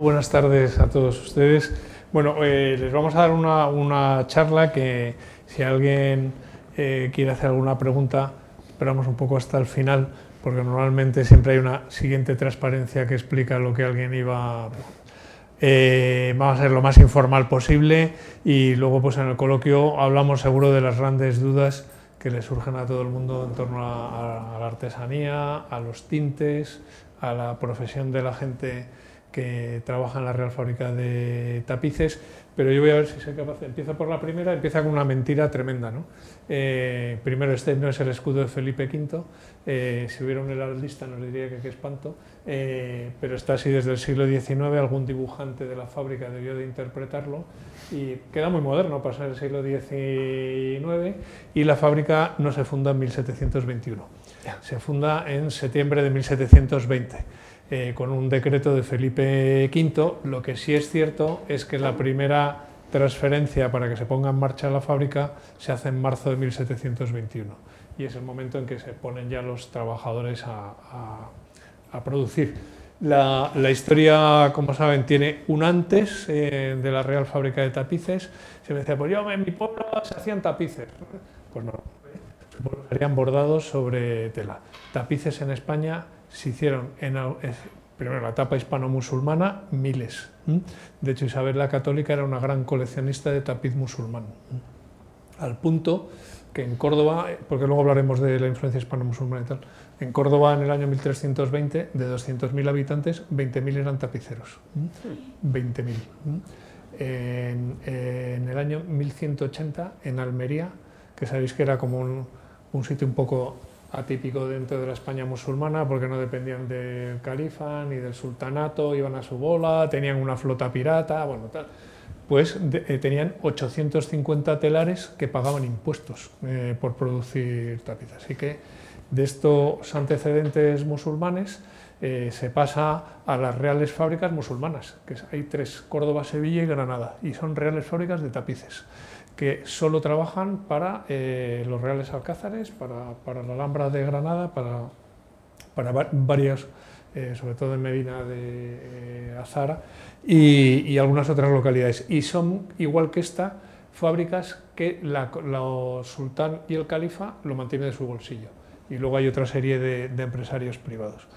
Buenas tardes a todos ustedes. Bueno, eh, les vamos a dar una, charla que si alguien eh, quiere hacer alguna pregunta, esperamos un poco hasta el final, porque normalmente siempre hay una siguiente transparencia que explica lo que alguien iba... Eh, vamos a ser lo más informal posible y luego pues en el coloquio hablamos seguro de las grandes dudas que le surgen a todo el mundo en torno a la artesanía, a los tintes, a la profesión de la gente que trabaja en la Real Fábrica de Tapices, pero yo voy a ver si soy capaz. Empieza por la primera, empieza con una mentira tremenda. ¿no? Eh, primero, este no es el escudo de Felipe V, eh, si hubiera un heraldista nos diría que qué espanto, eh, pero está así desde el siglo XIX, algún dibujante de la fábrica debió de interpretarlo y queda muy moderno para ser el siglo XIX y la fábrica no se funda en 1721, se funda en septiembre de 1720 eh, con un decreto de Felipe V. Lo que sí es cierto es que la primera transferencia para que se ponga en marcha la fábrica se hace en marzo de 1721 y es el momento en que se ponen ya los trabajadores a, producir. La, historia, como saben, tiene un antes eh, de la Real Fábrica de Tapices. Se me decía, pues yo en mi pueblo se hacían tapices. Pues no, serían bordados sobre tela. Tapices en España se hicieron en primero la etapa hispano-musulmana, miles. De hecho, Isabel la Católica era una gran coleccionista de tapiz musulmán. Al punto que en Córdoba, porque luego hablaremos de la influencia hispano-musulmana y tal, en Córdoba en el año 1320, de 200.000 habitantes, 20.000 eran tapiceros. 20.000. En, en, el año 1180, en Almería, que sabéis que era como un, un sitio un poco atípico dentro de la España musulmana porque no dependían del califa ni del sultanato, iban a su bola, tenían una flota pirata, bueno, tal. Pues eh, tenían 850 telares que pagaban impuestos eh, por producir tapices. Así que de estos antecedentes musulmanes eh, se pasa a las reales fábricas musulmanas, que hay tres, Córdoba, Sevilla y Granada, y son reales fábricas de tapices que solo trabajan para eh, los Reales Alcázares, para, para, la Alhambra de Granada, para, para varias, eh, sobre todo en Medina de eh, Azara y, algunas otras localidades. Y son, igual que esta, fábricas que la, sultán y el califa lo mantienen de su bolsillo. Y luego hay otra serie de empresarios privados.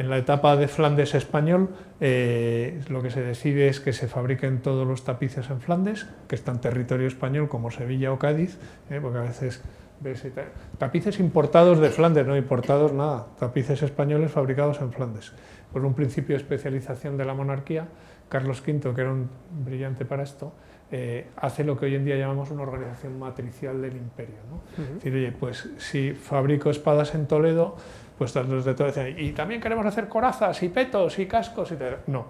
En la etapa de Flandes español, eh, lo que se decide es que se fabriquen todos los tapices en Flandes, que está en territorio español como Sevilla o Cádiz, eh, porque a veces ves tapices importados de Flandes, no importados nada, tapices españoles fabricados en Flandes. Por un principio de especialización de la monarquía, Carlos V, que era un brillante para esto, eh, hace lo que hoy en día llamamos una organización matricial del imperio. Es decir, oye, pues si fabrico espadas en Toledo, pues los de todo y también queremos hacer corazas y petos y cascos y No,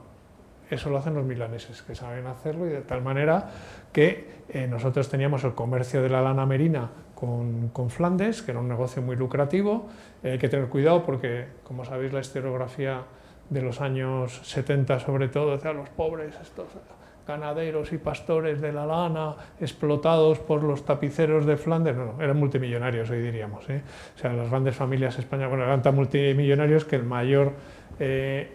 eso lo hacen los milaneses, que saben hacerlo y de tal manera que eh, nosotros teníamos el comercio de la lana merina con, con, Flandes, que era un negocio muy lucrativo. Eh, hay que tener cuidado porque, como sabéis, la historiografía de los años 70 sobre todo, decía los pobres, estos ganaderos y pastores de la lana explotados por los tapiceros de Flandes, no, eran multimillonarios hoy diríamos. ¿eh? O sea, las grandes familias españolas bueno, eran tan multimillonarios que el mayor, eh,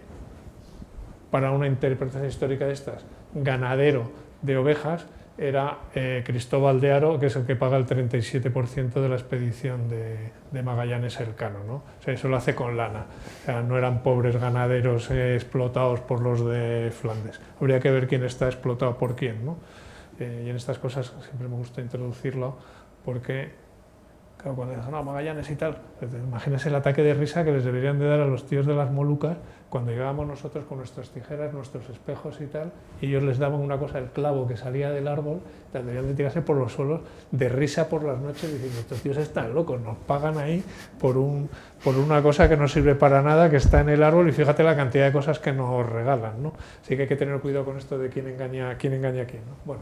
para una interpretación histórica de estas, ganadero de ovejas, era eh, Cristóbal de Aro, que es el que paga el 37% de la expedición de, de Magallanes Elcano. ¿no? O sea, eso lo hace con lana. O sea, no eran pobres ganaderos eh, explotados por los de Flandes. Habría que ver quién está explotado por quién. ¿no? Eh, y en estas cosas siempre me gusta introducirlo porque claro, cuando dicen, no, Magallanes y tal, pues, imagínense el ataque de risa que les deberían de dar a los tíos de las Molucas cuando llegábamos nosotros con nuestras tijeras, nuestros espejos y tal, ellos les daban una cosa, el clavo que salía del árbol, tendrían de tirarse por los suelos de risa por las noches diciendo, estos tíos están locos, nos pagan ahí por, un, por una cosa que no sirve para nada, que está en el árbol, y fíjate la cantidad de cosas que nos regalan. ¿no? Así que hay que tener cuidado con esto de quién engaña, quién engaña a quién. ¿no? Bueno,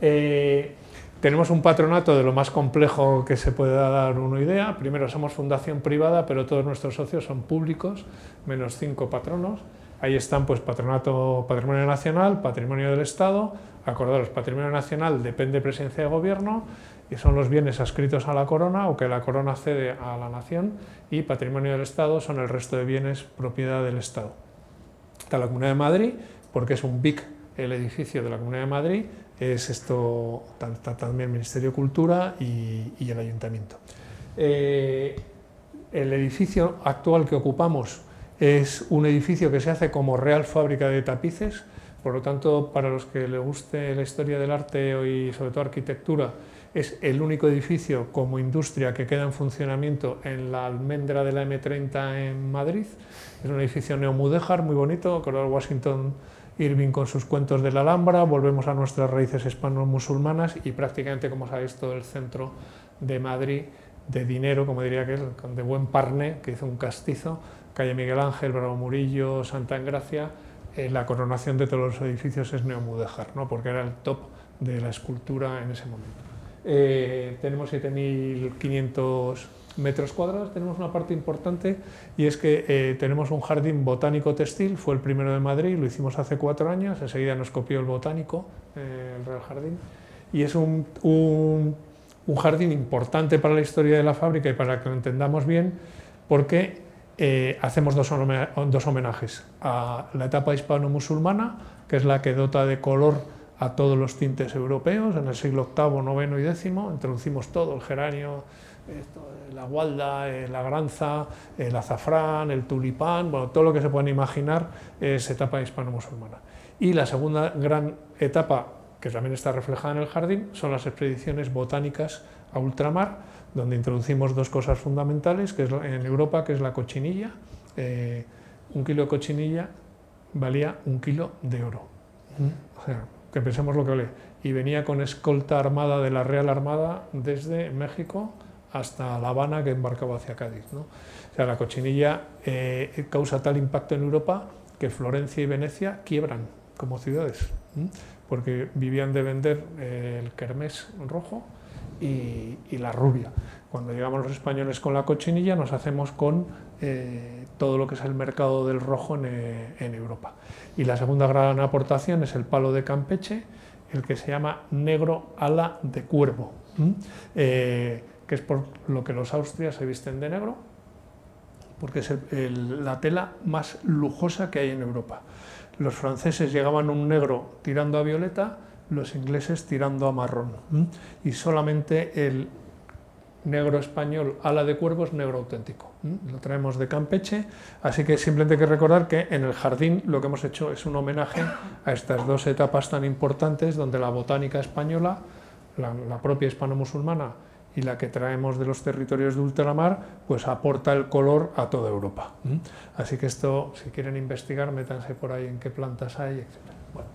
eh, tenemos un patronato de lo más complejo que se puede dar una idea. Primero, somos fundación privada, pero todos nuestros socios son públicos, menos cinco patronos. Ahí están pues Patronato Patrimonio Nacional, Patrimonio del Estado. Acordaros, Patrimonio Nacional depende de Presidencia de Gobierno y son los bienes adscritos a la corona o que la corona cede a la nación y Patrimonio del Estado son el resto de bienes propiedad del Estado. Está la Comunidad de Madrid, porque es un BIC el edificio de la Comunidad de Madrid, es esto también el Ministerio de Cultura y, el Ayuntamiento. Eh, el edificio actual que ocupamos es un edificio que se hace como real fábrica de tapices, por lo tanto, para los que les guste la historia del arte y sobre todo arquitectura, es el único edificio como industria que queda en funcionamiento en la almendra de la M30 en Madrid. Es un edificio neomudéjar muy bonito, el Washington Irving con sus cuentos de la Alhambra, volvemos a nuestras raíces hispano-musulmanas y prácticamente, como sabéis, todo el centro de Madrid de dinero, como diría que de buen parne, que hizo un castizo, calle Miguel Ángel, Bravo Murillo, Santa Engracia, eh, la coronación de todos los edificios es neomudéjar, ¿no? porque era el top de la escultura en ese momento. Eh, tenemos 7.500 metros cuadrados, tenemos una parte importante y es que eh, tenemos un jardín botánico textil, fue el primero de Madrid, lo hicimos hace cuatro años, enseguida nos copió el botánico, eh, el Real Jardín, y es un, un, jardín importante para la historia de la fábrica y para que lo entendamos bien, porque eh, hacemos dos, homenajes a la etapa hispano-musulmana, que es la que dota de color a todos los tintes europeos, en el siglo VIII, IX y X, introducimos todo, el geranio, la gualda, eh, la granza, el azafrán, el tulipán, bueno, todo lo que se pueden imaginar es etapa hispano-musulmana. Y la segunda gran etapa, que también está reflejada en el jardín, son las expediciones botánicas a ultramar, donde introducimos dos cosas fundamentales, que es en Europa, que es la cochinilla. Eh, un kilo de cochinilla valía un kilo de oro. O sea, que pensemos lo que vale. Y venía con escolta armada de la Real Armada desde México hasta La Habana que embarcaba hacia Cádiz. O sea, la cochinilla eh, causa tal impacto en Europa que Florencia y Venecia quiebran como ciudades, porque vivían de vender eh, el kermés rojo y, la rubia. Cuando llegamos los españoles con la cochinilla nos hacemos con eh, todo lo que es el mercado del rojo en, Europa. Y la segunda gran aportación es el palo de Campeche, el que se llama negro ala de cuervo que es por lo que los austrias se visten de negro, porque es la tela más lujosa que hay en Europa. Los franceses llegaban un negro tirando a violeta, los ingleses tirando a marrón. Y solamente el negro español ala de cuervo es negro auténtico. Lo traemos de Campeche, así que simplemente hay que recordar que en el jardín lo que hemos hecho es un homenaje a estas dos etapas tan importantes donde la botánica española, la, propia hispano-musulmana, y la que traemos de los territorios de ultramar, pues aporta el color a toda Europa. Así que esto, si quieren investigar, métanse por ahí en qué plantas hay, etc. Bueno,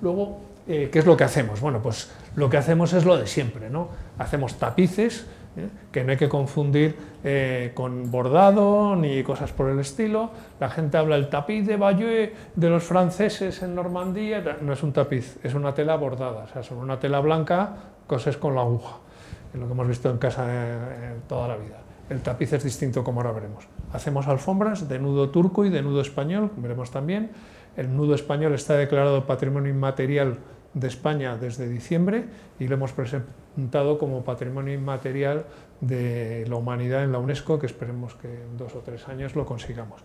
luego, eh, ¿qué es lo que hacemos? Bueno, pues lo que hacemos es lo de siempre, ¿no? Hacemos tapices, ¿eh? que no hay que confundir eh, con bordado ni cosas por el estilo. La gente habla del tapiz de Bayeux de los franceses en Normandía, no es un tapiz, es una tela bordada, o sea, sobre una tela blanca cosas con la aguja lo que hemos visto en casa toda la vida. El tapiz es distinto, como ahora veremos. Hacemos alfombras de nudo turco y de nudo español, veremos también. El nudo español está declarado Patrimonio Inmaterial de España desde diciembre y lo hemos presentado como Patrimonio Inmaterial de la Humanidad en la UNESCO, que esperemos que en dos o tres años lo consigamos.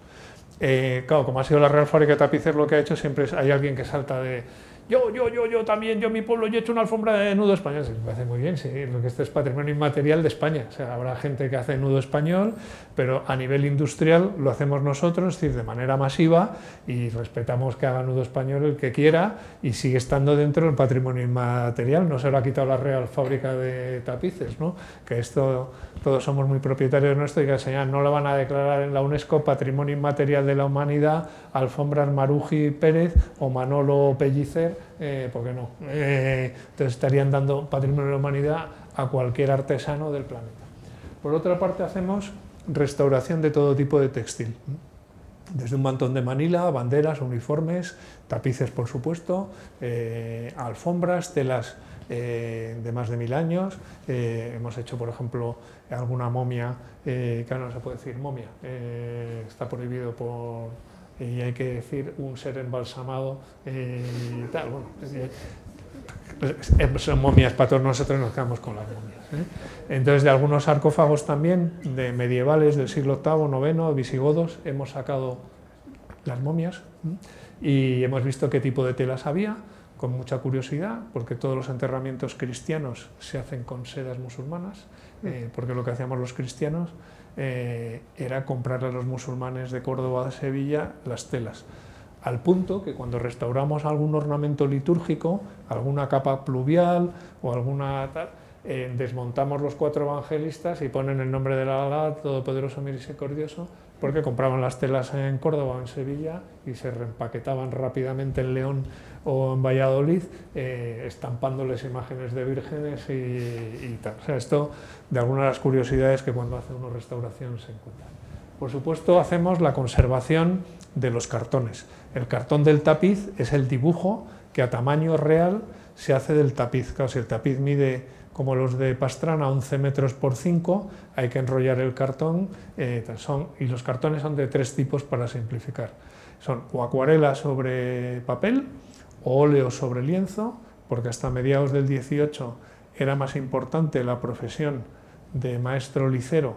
Eh, claro, como ha sido la Real Fábrica de Tapices, lo que ha hecho siempre es, hay alguien que salta de yo, yo, yo, yo también, yo mi pueblo, yo he hecho una alfombra de nudo español. me parece muy bien, sí, lo que este es patrimonio inmaterial de España. O sea, habrá gente que hace nudo español, pero a nivel industrial lo hacemos nosotros, es decir, de manera masiva y respetamos que haga nudo español el que quiera y sigue estando dentro del patrimonio inmaterial. No se lo ha quitado la Real Fábrica de Tapices, ¿no? Que esto todos somos muy propietarios de nuestro y que señal no lo van a declarar en la UNESCO Patrimonio Inmaterial de la Humanidad alfombras Maruji Pérez o Manolo Pellicer eh, ¿por qué no? Eh, entonces estarían dando patrimonio de la humanidad a cualquier artesano del planeta. Por otra parte, hacemos restauración de todo tipo de textil, desde un mantón de Manila, banderas, uniformes, tapices, por supuesto, eh, alfombras, telas de más de mil años. hemos hecho, por ejemplo, alguna momia, que ahora no se puede decir momia, está prohibido por y hay que decir un ser embalsamado eh, y tal. Bueno, eh, son momias para todos nosotros, nos quedamos con las momias. ¿eh? Entonces, de algunos sarcófagos también, de medievales del siglo VIII, IX, visigodos, hemos sacado las momias. y hemos visto qué tipo de telas había, con mucha curiosidad, porque todos los enterramientos cristianos se hacen con sedas musulmanas, eh, porque lo que hacíamos los cristianos eh, era comprarle a los musulmanes de Córdoba a Sevilla las telas. Al punto que cuando restauramos algún ornamento litúrgico, alguna capa pluvial o alguna tal, eh, desmontamos los cuatro evangelistas y ponen el nombre de la Alá, Todopoderoso Misericordioso, porque compraban las telas en Córdoba o en Sevilla y se reempaquetaban rápidamente en León o en Valladolid, eh, estampándoles imágenes de vírgenes y, tal. O sea, esto de algunas de las curiosidades que cuando hace una restauración se encuentra. Por supuesto, hacemos la conservación de los cartones. El cartón del tapiz es el dibujo que a tamaño real se hace del tapiz. Claro, si el tapiz mide como los de Pastrana 11 metros por 5, hay que enrollar el cartón eh, son, y los cartones son de tres tipos para simplificar. Son o acuarela sobre papel óleo sobre lienzo, porque hasta mediados del 18 era más importante la profesión de maestro licero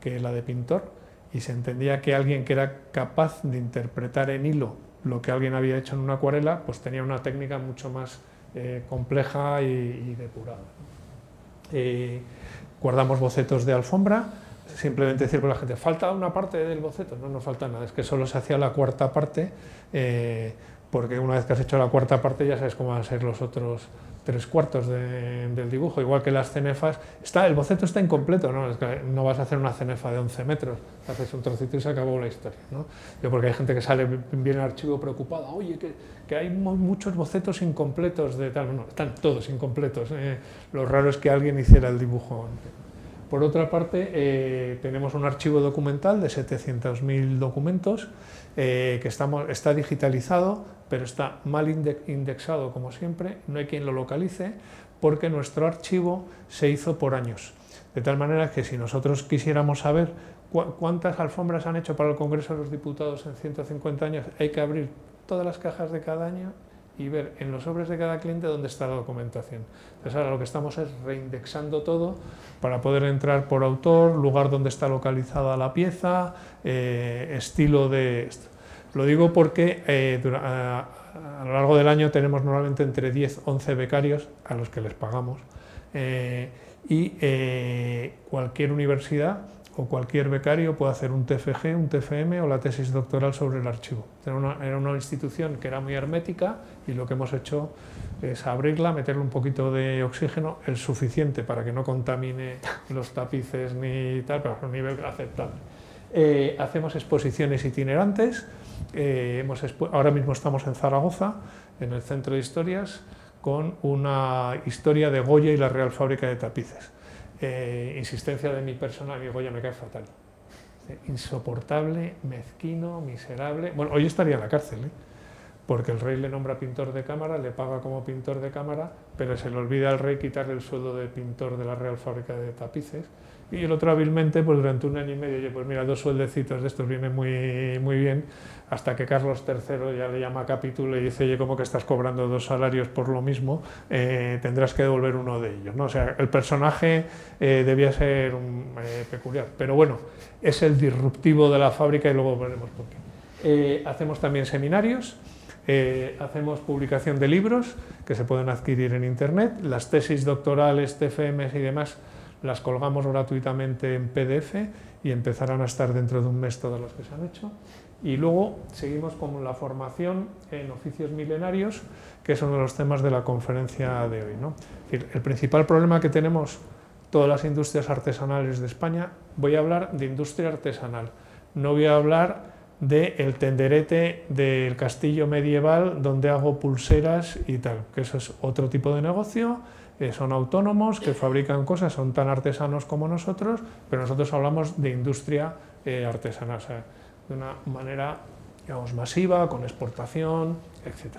que la de pintor y se entendía que alguien que era capaz de interpretar en hilo lo que alguien había hecho en una acuarela, pues tenía una técnica mucho más eh, compleja y, depurada. Eh, guardamos bocetos de alfombra, simplemente decir a la gente, falta una parte del boceto, no nos falta nada, es que solo se hacía la cuarta parte, eh, porque una vez que has hecho la cuarta parte ya sabes cómo van a ser los otros tres cuartos del dibujo, igual que las cenefas. Está, el boceto está incompleto, ¿no? no vas a hacer una cenefa de 11 metros, haces un trocito y se acabó la historia. ¿no? Yo porque hay gente que sale, viene al archivo preocupada, oye, que, que, hay muchos bocetos incompletos de tal. No, están todos incompletos. ¿eh? Lo raro es que alguien hiciera el dibujo. Por otra parte, eh, tenemos un archivo documental de 700.000 documentos eh, que estamos, está digitalizado, pero está mal indexado como siempre, no hay quien lo localice, porque nuestro archivo se hizo por años. De tal manera que si nosotros quisiéramos saber cuántas alfombras han hecho para el Congreso de los Diputados en 150 años, hay que abrir todas las cajas de cada año y ver en los sobres de cada cliente dónde está la documentación. Entonces ahora lo que estamos es reindexando todo para poder entrar por autor, lugar donde está localizada la pieza, eh, estilo de. Lo digo porque eh, a, lo largo del año tenemos normalmente entre 10 11 becarios a los que les pagamos eh, y eh, cualquier universidad o cualquier becario puede hacer un TFG, un TFM o la tesis doctoral sobre el archivo. Era una, era una institución que era muy hermética y lo que hemos hecho es abrirla, meterle un poquito de oxígeno, el suficiente para que no contamine los tapices ni tal, pero a un nivel aceptable. hacemos exposiciones itinerantes, eh, ahora mismo estamos en Zaragoza, en el Centro de Historias, con una historia de Goya y la Real Fábrica de Tapices. Eh, insistencia de mi persona, mi Goya me cae fatal. Insoportable, mezquino, miserable. Bueno, hoy estaría en la cárcel, ¿eh? porque el rey le nombra pintor de cámara, le paga como pintor de cámara, pero se le olvida al rey quitarle el sueldo de pintor de la Real Fábrica de Tapices y el otro hábilmente, pues durante un año y medio, oye, pues mira, dos sueldecitos de estos vienen muy, muy bien, hasta que Carlos III ya le llama capítulo y dice, oye, como que estás cobrando dos salarios por lo mismo, eh, tendrás que devolver uno de ellos. ¿no? O sea, el personaje eh, debía ser eh, peculiar, pero bueno, es el disruptivo de la fábrica y luego veremos por qué. hacemos también seminarios. hacemos publicación de libros que se pueden adquirir en Internet, las tesis doctorales, TFMs y demás las colgamos gratuitamente en PDF y empezarán a estar dentro de un mes todos los que se han hecho. Y luego seguimos con la formación en oficios milenarios, que es uno de los temas de la conferencia de hoy. ¿no? el principal problema que tenemos todas las industrias artesanales de España, voy a hablar de industria artesanal, no voy a hablar del el tenderete del castillo medieval donde hago pulseras y tal, que eso es otro tipo de negocio son autónomos, que fabrican cosas, son tan artesanos como nosotros, pero nosotros hablamos de industria eh, artesanal, de una manera digamos, masiva, con exportación, etc.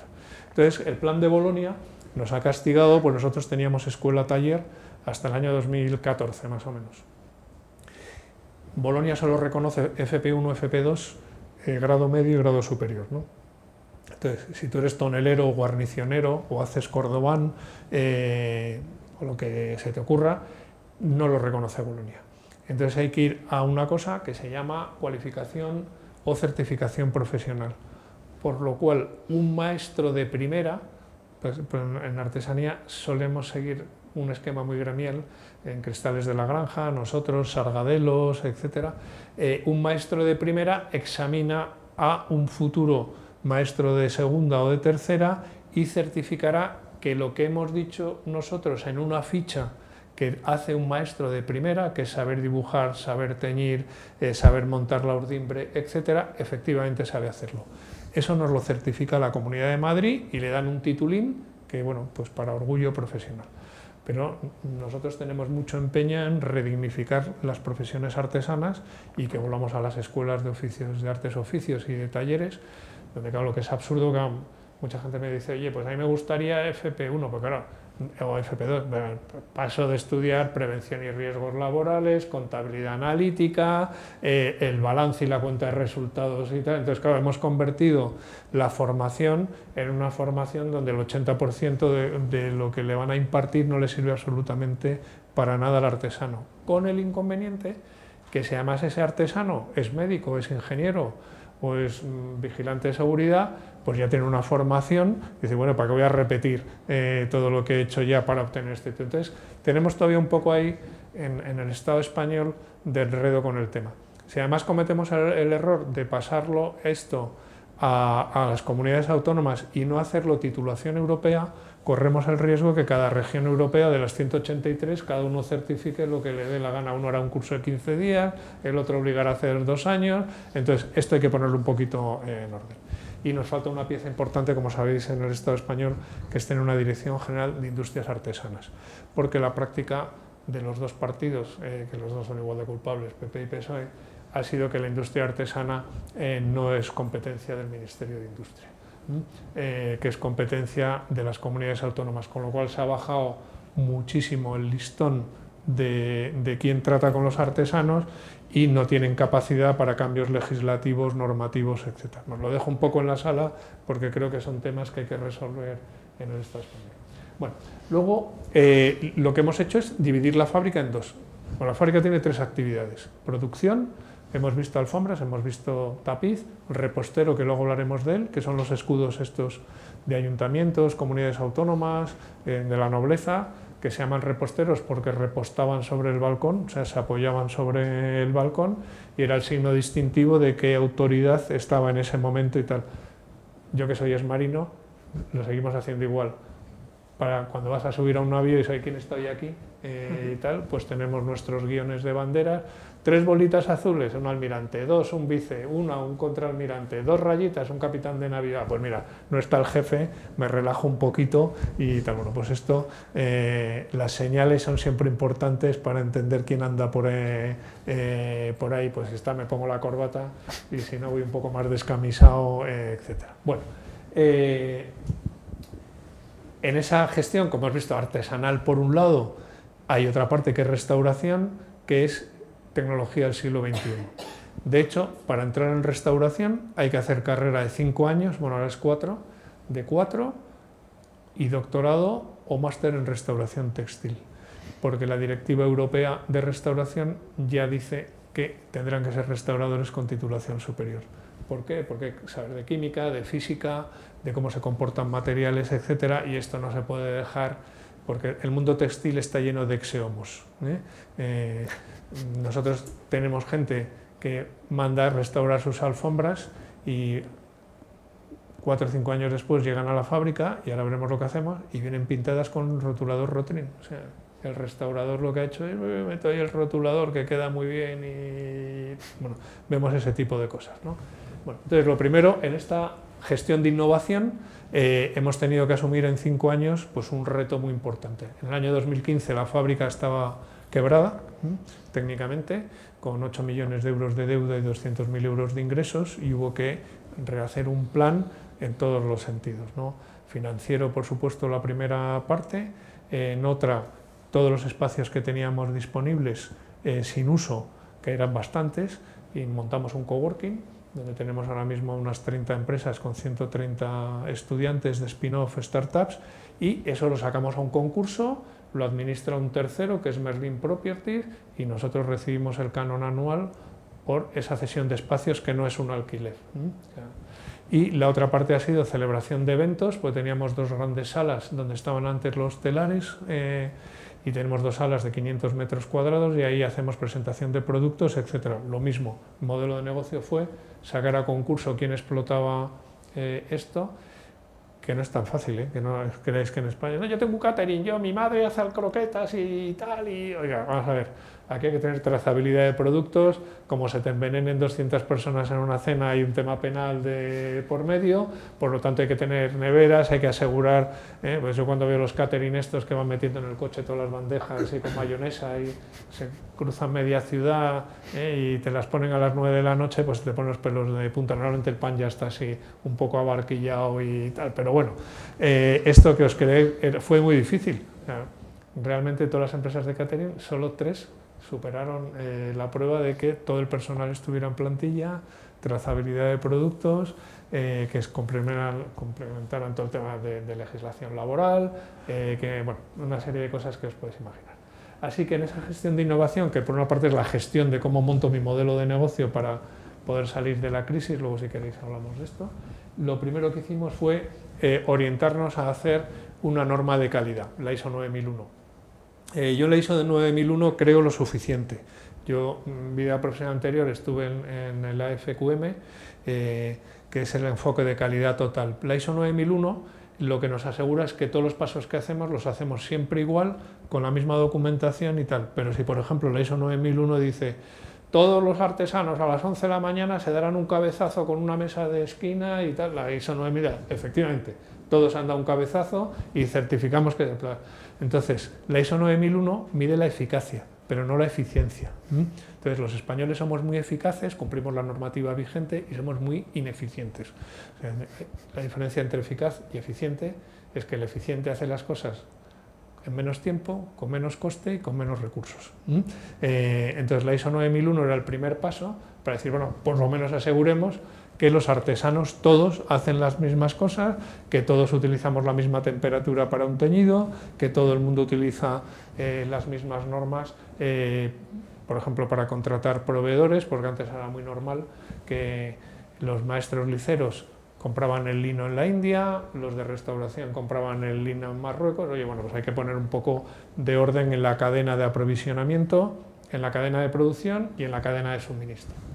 Entonces, el plan de Bolonia nos ha castigado, pues nosotros teníamos escuela-taller hasta el año 2014, más o menos. Bolonia solo reconoce FP1, FP2, eh, grado medio y grado superior. ¿no? Si tú eres tonelero o guarnicionero o haces cordobán eh, o lo que se te ocurra, no lo reconoce Bolonia. Entonces hay que ir a una cosa que se llama cualificación o certificación profesional. por lo cual un maestro de primera, pues, pues en artesanía solemos seguir un esquema muy gremial en cristales de la granja, nosotros, sargadelos, etc. Eh, un maestro de primera examina a un futuro maestro de segunda o de tercera y certificará que lo que hemos dicho nosotros en una ficha que hace un maestro de primera, que es saber dibujar, saber teñir, eh, saber montar la urdimbre, etcétera, efectivamente sabe hacerlo. Eso nos lo certifica la Comunidad de Madrid y le dan un titulín que, bueno, pues para orgullo profesional. Pero nosotros tenemos mucho empeño en redignificar las profesiones artesanas y que volvamos a las escuelas de oficios, de artes oficios y de talleres, donde claro, lo que es absurdo que mucha gente me dice, oye, pues a mí me gustaría FP1, porque claro, o FP2, paso de estudiar prevención y riesgos laborales, contabilidad analítica, eh, el balance y la cuenta de resultados y tal. Entonces, claro, hemos convertido la formación en una formación donde el 80% de, lo que le van a impartir no le sirve absolutamente para nada al artesano. Con el inconveniente que si además ese artesano es médico, es ingeniero o es mm, vigilante de seguridad, pues ya tiene una formación dice, bueno, ¿para qué voy a repetir eh, todo lo que he hecho ya para obtener este título? Entonces, tenemos todavía un poco ahí en, el Estado español de enredo con el tema. Si además cometemos el, error de pasarlo esto a, las comunidades autónomas y no hacerlo titulación europea, corremos el riesgo que cada región europea de las 183, cada uno certifique lo que le dé la gana. Uno hará un curso de 15 días, el otro obligará a hacer dos años. Entonces, esto hay que ponerlo un poquito en orden y nos falta una pieza importante, como sabéis, en el Estado español, que es tener una Dirección General de Industrias Artesanas, porque la práctica de los dos partidos, eh, que los dos son igual de culpables, PP y PSOE, ha sido que la industria artesana eh, no es competencia del Ministerio de Industria, eh, que es competencia de las comunidades autónomas, con lo cual se ha bajado muchísimo el listón de, de quién trata con los artesanos y no tienen capacidad para cambios legislativos, normativos, etc. Nos lo dejo un poco en la sala porque creo que son temas que hay que resolver en el Estado español. Bueno, luego eh, lo que hemos hecho es dividir la fábrica en dos. Bueno, la fábrica tiene tres actividades. Producción, hemos visto alfombras, hemos visto tapiz, repostero, que luego hablaremos de él, que son los escudos estos de ayuntamientos, comunidades autónomas, eh, de la nobleza, que se llaman reposteros porque repostaban sobre el balcón, o sea, se apoyaban sobre el balcón y era el signo distintivo de qué autoridad estaba en ese momento y tal. Yo que soy esmarino, lo seguimos haciendo igual. Para cuando vas a subir a un navío y sabes quién estoy aquí eh, y tal, pues tenemos nuestros guiones de banderas, tres bolitas azules, un almirante, dos, un vice, una, un contraalmirante, dos rayitas, un capitán de navidad. Pues mira, no está el jefe, me relajo un poquito y tal. Bueno, pues esto, eh, las señales son siempre importantes para entender quién anda por ahí, eh, por ahí. Pues si está, me pongo la corbata y si no, voy un poco más descamisado, eh, etc. Bueno, en esa gestión, como has visto, artesanal por un lado, hay otra parte que es restauración, que es tecnología del siglo XXI. De hecho, para entrar en restauración hay que hacer carrera de cinco años, bueno, ahora es cuatro, de cuatro, y doctorado o máster en restauración textil, porque la Directiva Europea de Restauración ya dice que tendrán que ser restauradores con titulación superior. ¿Por qué? Porque hay que saber de química, de física, de cómo se comportan materiales, etcétera, y esto no se puede dejar porque el mundo textil está lleno de exeomos. ¿eh? Eh, nosotros tenemos gente que manda a restaurar sus alfombras y cuatro o cinco años después llegan a la fábrica y ahora veremos lo que hacemos y vienen pintadas con rotulador Rotring. O sea, el restaurador lo que ha hecho es meto ahí el rotulador que queda muy bien y bueno, vemos ese tipo de cosas. ¿no? Bueno, entonces lo primero en esta gestión de innovación eh, hemos tenido que asumir en cinco años pues, un reto muy importante. En el año 2015 la fábrica estaba quebrada técnicamente, con 8 millones de euros de deuda y 200.000 euros de ingresos y hubo que rehacer un plan en todos los sentidos. ¿no? Financiero, por supuesto, la primera parte, en otra, todos los espacios que teníamos disponibles eh, sin uso, que eran bastantes, y montamos un coworking donde tenemos ahora mismo unas 30 empresas con 130 estudiantes de spin-off startups y eso lo sacamos a un concurso, lo administra un tercero que es Merlin Properties y nosotros recibimos el canon anual por esa cesión de espacios que no es un alquiler. Y la otra parte ha sido celebración de eventos, pues teníamos dos grandes salas donde estaban antes los telares eh, y tenemos dos salas de 500 metros cuadrados y ahí hacemos presentación de productos, etc. Lo mismo, el modelo de negocio fue sacar a concurso quién explotaba eh, esto que no es tan fácil, ¿eh? que no creéis que en España, no, yo tengo un catering, yo, mi madre hace croquetas y tal, y oiga, vamos a ver, Aquí hay que tener trazabilidad de productos, como se te envenenen 200 personas en una cena hay un tema penal de por medio, por lo tanto hay que tener neveras, hay que asegurar, ¿eh? pues yo cuando veo los catering estos que van metiendo en el coche todas las bandejas y con mayonesa y se cruzan media ciudad ¿eh? y te las ponen a las 9 de la noche, pues te ponen los pelos de punta, normalmente el pan ya está así un poco abarquillado y tal, pero bueno, eh, esto que os quedé fue muy difícil. Realmente todas las empresas de catering, solo tres superaron eh, la prueba de que todo el personal estuviera en plantilla, trazabilidad de productos, eh, que complementaran, todo el tema de, legislación laboral, eh, que, bueno, una serie de cosas que os podéis imaginar. Así que en esa gestión de innovación, que por una parte es la gestión de cómo monto mi modelo de negocio para poder salir de la crisis, luego si queréis hablamos de esto, lo primero que hicimos fue orientarnos a hacer una norma de calidad, la ISO 9001 eh, yo la ISO de 9001 creo lo suficiente. Yo, en mi vida profesional anterior, estuve en, el AFQM, eh, que es el enfoque de calidad total. La ISO 9001 lo que nos asegura es que todos los pasos que hacemos los hacemos siempre igual, con la misma documentación y tal. Pero si, por ejemplo, la ISO 9001 dice todos los artesanos a las 11 de la mañana se darán un cabezazo con una mesa de esquina y tal, la ISO 9001, efectivamente, todos han dado un cabezazo y certificamos que... Entonces, la ISO 9001 mide la eficacia, pero no la eficiencia. Entonces, los españoles somos muy eficaces, cumplimos la normativa vigente y somos muy ineficientes. la diferencia entre eficaz y eficiente es que el eficiente hace las cosas en menos tiempo, con menos coste y con menos recursos. Eh, entonces, la ISO 9001 era el primer paso para decir, bueno, por lo menos aseguremos que los artesanos todos hacen las mismas cosas, que todos utilizamos la misma temperatura para un teñido, que todo el mundo utiliza eh, las mismas normas, eh, por ejemplo, para contratar proveedores, porque antes era muy normal que los maestros liceros compraban el lino en la India, los de restauración compraban el lino en Marruecos. Oye, bueno, pues hay que poner un poco de orden en la cadena de aprovisionamiento, en la cadena de producción y en la cadena de suministro.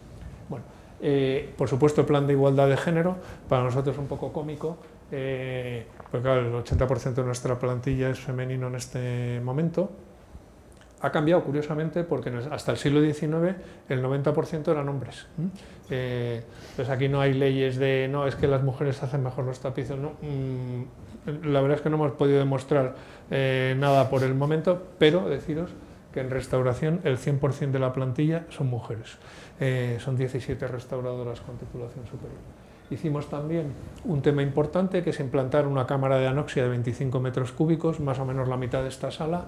Eh, por supuesto, el plan de igualdad de género, para nosotros es un poco cómico, eh, porque claro, el 80% de nuestra plantilla es femenino en este momento. Ha cambiado curiosamente porque hasta el siglo XIX el 90% eran hombres. Eh, entonces aquí no hay leyes de no, es que las mujeres hacen mejor los tapices. No, mm, la verdad es que no hemos podido demostrar nada por el momento, pero deciros que en restauración el 100% de la plantilla son mujeres. Eh, son 17 restauradoras con titulación superior. Hicimos también un tema importante que es implantar una cámara de anoxia de 25 metros cúbicos, más o menos la mitad de esta sala,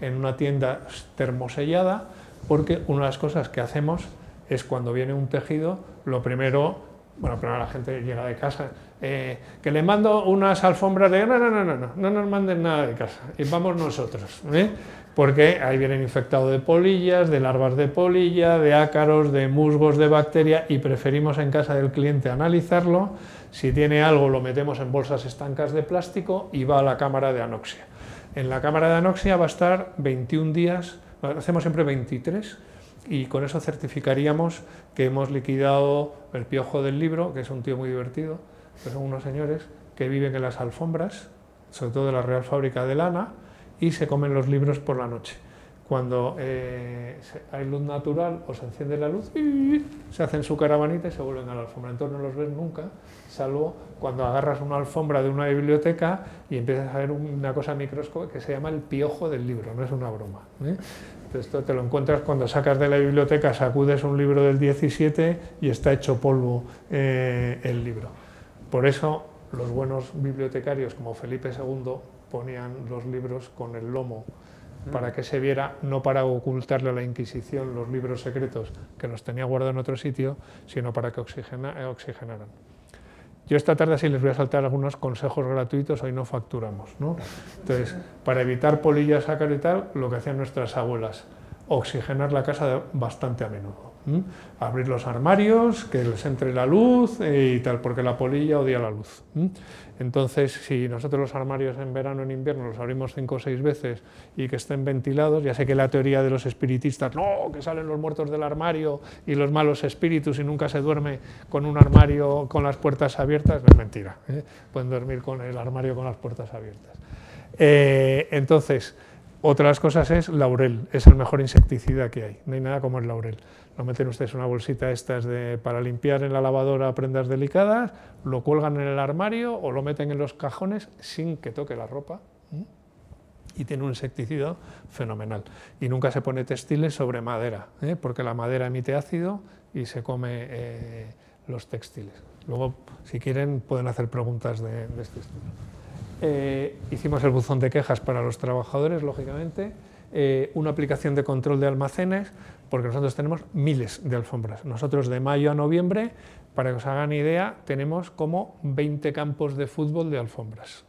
en una tienda termosellada, porque una de las cosas que hacemos es cuando viene un tejido, lo primero, bueno, primero la gente llega de casa, eh, que le mando unas alfombras de no, no, no, no, no, no nos manden nada de casa, y vamos nosotros. ¿eh? Porque ahí vienen infectados de polillas, de larvas de polilla, de ácaros, de musgos de bacteria y preferimos en casa del cliente analizarlo. Si tiene algo lo metemos en bolsas estancas de plástico y va a la cámara de anoxia. En la cámara de anoxia va a estar 21 días, hacemos siempre 23 y con eso certificaríamos que hemos liquidado el piojo del libro, que es un tío muy divertido, que son unos señores que viven en las alfombras, sobre todo de la Real Fábrica de Lana, y se comen los libros por la noche. Cuando eh, hay luz natural o se enciende la luz, se hacen su caravanita y se vuelven a la alfombra. Entonces no los ves nunca, salvo cuando agarras una alfombra de una biblioteca y empiezas a ver una cosa microscópica que se llama el piojo del libro, no es una broma. ¿eh? esto te lo encuentras cuando sacas de la biblioteca, sacudes un libro del 17 y está hecho polvo eh, el libro. Por eso los buenos bibliotecarios como Felipe II ponían los libros con el lomo para que se viera, no para ocultarle a la Inquisición los libros secretos que los tenía guardados en otro sitio, sino para que eh, oxigenaran. Yo esta tarde sí les voy a saltar algunos consejos gratuitos, hoy no facturamos. ¿no? Entonces, para evitar polillas, ácaro y tal, lo que hacían nuestras abuelas, oxigenar la casa bastante a menudo. Abrir los armarios, que les entre la luz y tal, porque la polilla odia la luz. Entonces, si nosotros los armarios en verano, en invierno, los abrimos cinco o seis veces y que estén ventilados, ya sé que la teoría de los espiritistas, no, que salen los muertos del armario y los malos espíritus y nunca se duerme con un armario con las puertas abiertas, es mentira. ¿eh? Pueden dormir con el armario con las puertas abiertas. Eh, entonces, otras cosas es laurel, es el mejor insecticida que hay, no hay nada como el laurel. Lo meten ustedes en una bolsita estas de, para limpiar en la lavadora prendas delicadas, lo cuelgan en el armario o lo meten en los cajones sin que toque la ropa y tiene un insecticida fenomenal. Y nunca se pone textiles sobre madera, ¿eh? porque la madera emite ácido y se come eh, los textiles. Luego, si quieren, pueden hacer preguntas de, de este estilo. Eh, hicimos el buzón de quejas para los trabajadores, lógicamente, eh, una aplicación de control de almacenes, porque nosotros tenemos miles de alfombras. Nosotros de mayo a noviembre, para que os hagan idea, tenemos como 20 campos de fútbol de alfombras.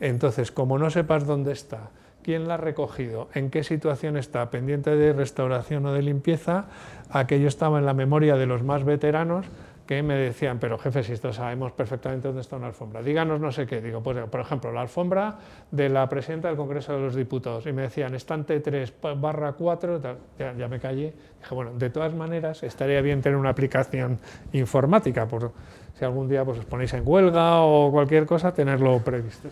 Entonces, como no sepas dónde está, quién la ha recogido, en qué situación está, pendiente de restauración o de limpieza, aquello estaba en la memoria de los más veteranos, que me decían, pero jefe, si esto sabemos perfectamente dónde está una alfombra, díganos no sé qué. Digo, pues por ejemplo, la alfombra de la presidenta del Congreso de los Diputados. Y me decían, estante 3 barra 4, ya, me callé. Dije, bueno, de todas maneras, estaría bien tener una aplicación informática, por si algún día pues, os ponéis en huelga o cualquier cosa, tenerlo previsto.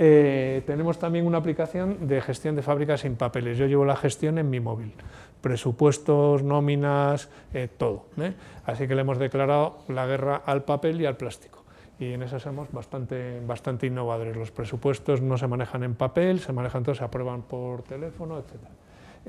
Eh, tenemos también una aplicación de gestión de fábricas sin papeles. Yo llevo la gestión en mi móvil presupuestos, nóminas, eh, todo. ¿eh? Así que le hemos declarado la guerra al papel y al plástico. Y en eso somos bastante, bastante innovadores. Los presupuestos no se manejan en papel, se manejan todos, se aprueban por teléfono, etcétera.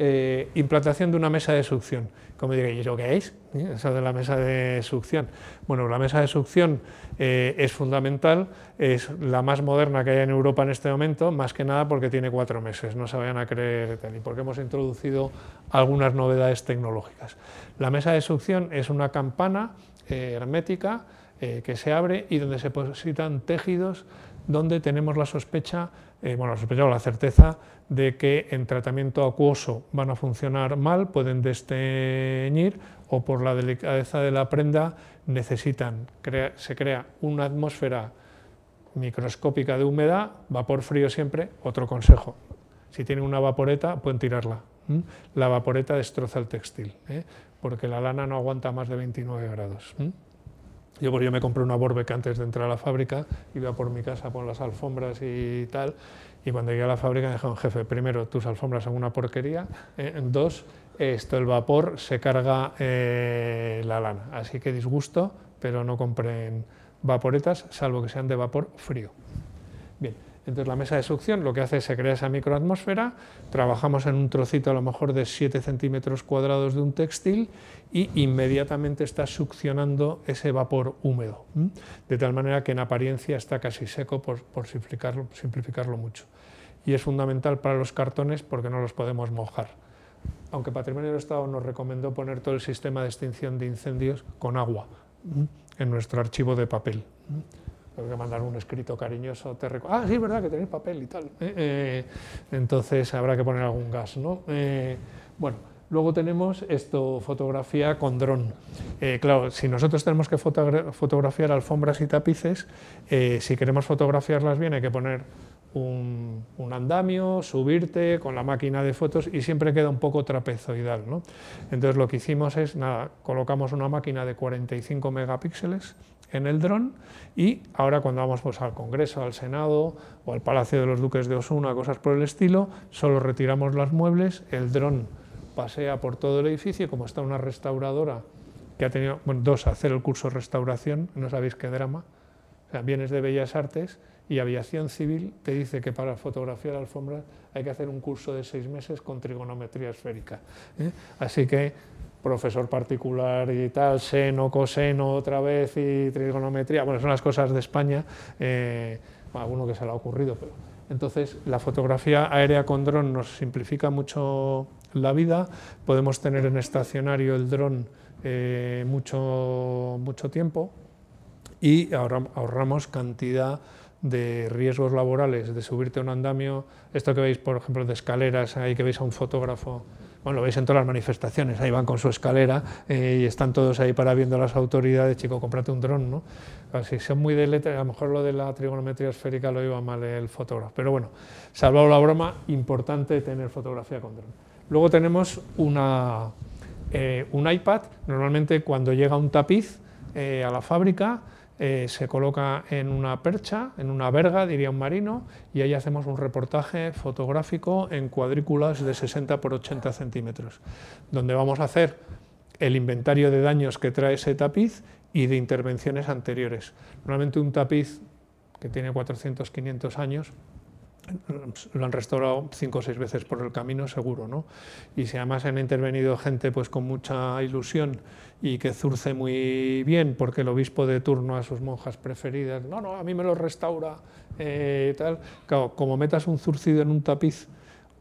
Eh, implantación de una mesa de succión. Como diréis, ¿y eso qué es? ¿Eh? Eso de la mesa de succión. Bueno, la mesa de succión eh, es fundamental, es la más moderna que hay en Europa en este momento, más que nada porque tiene cuatro meses, no se vayan a creer y porque hemos introducido algunas novedades tecnológicas. La mesa de succión es una campana hermética que se abre y donde se depositan tejidos donde tenemos la sospecha, bueno, la sospecha o la certeza de que en tratamiento acuoso van a funcionar mal, pueden desteñir o por la delicadeza de la prenda necesitan, se crea una atmósfera microscópica de humedad, vapor frío siempre, otro consejo, si tienen una vaporeta pueden tirarla, la vaporeta destroza el textil, ¿eh? porque la lana no aguanta más de 29 grados. Yo, yo me compré una Borbeck antes de entrar a la fábrica, iba por mi casa por las alfombras y tal, y cuando llegué a la fábrica me dijeron, jefe, primero, tus alfombras son una porquería, eh, dos, esto, el vapor se carga eh, la lana, así que disgusto, pero no compren vaporetas, salvo que sean de vapor frío. Bien, entonces la mesa de succión lo que hace es se crea esa microatmósfera, trabajamos en un trocito a lo mejor de 7 centímetros cuadrados de un textil y inmediatamente está succionando ese vapor húmedo, de tal manera que en apariencia está casi seco por, simplificarlo, simplificarlo mucho. Y es fundamental para los cartones porque no los podemos mojar. Aunque Patrimonio del Estado nos recomendó poner todo el sistema de extinción de incendios con agua en nuestro archivo de papel tengo que mandar un escrito cariñoso, te ah, sí, es verdad que tenéis papel y tal. Eh, eh, entonces habrá que poner algún gas, ¿no? Eh, bueno, luego tenemos esto, fotografía con dron. claro, si nosotros tenemos que fotografiar alfombras y tapices, si queremos fotografiarlas bien hay que poner un, andamio, subirte con la máquina de fotos y siempre queda un poco trapezoidal. ¿no? Entonces lo que hicimos es, nada, colocamos una máquina de 45 megapíxeles en el dron y ahora cuando vamos pues, al Congreso, al Senado o al Palacio de los Duques de Osuna, cosas por el estilo, solo retiramos los muebles, el dron pasea por todo el edificio, como está una restauradora que ha tenido, bueno, dos, hacer el curso de restauración, no sabéis qué drama, o sea, de Bellas Artes y Aviación Civil te dice que para fotografiar alfombras hay que hacer un curso de seis meses con trigonometría esférica. ¿eh? Así que profesor particular y tal, seno, coseno otra vez y trigonometría, bueno, son las cosas de España, eh, alguno que se le ha ocurrido, pero entonces la fotografía aérea con dron nos simplifica mucho la vida, podemos tener en estacionario el dron eh, mucho, mucho tiempo y ahorramos cantidad de riesgos laborales, de subirte a un andamio, esto que veis por ejemplo de escaleras, ahí que veis a un fotógrafo Bueno, lo veis en todas las manifestaciones, ahí van con su escalera eh, y están todos ahí para viendo a las autoridades, chico, cómprate un dron, ¿no? si son muy de letra, a lo mejor lo de la trigonometría esférica lo iba mal el fotógrafo, pero bueno, salvado la broma, importante tener fotografía con dron. Luego tenemos eh, un iPad, normalmente cuando llega un tapiz eh, a la fábrica, eh, se coloca en una percha, en una verga, diría un marino, y ahí hacemos un reportaje fotográfico en cuadrículas de 60 por 80 centímetros, donde vamos a hacer el inventario de daños que trae ese tapiz y de intervenciones anteriores. Normalmente un tapiz que tiene 400, 500 años, lo han restaurado cinco o seis veces por el camino seguro, ¿no? Y si además han intervenido gente pues con mucha ilusión y que zurce muy bien, porque el obispo de turno a sus monjas preferidas, no, no, a mí me lo restaura, eh, tal, claro, como metas un zurcido en un tapiz,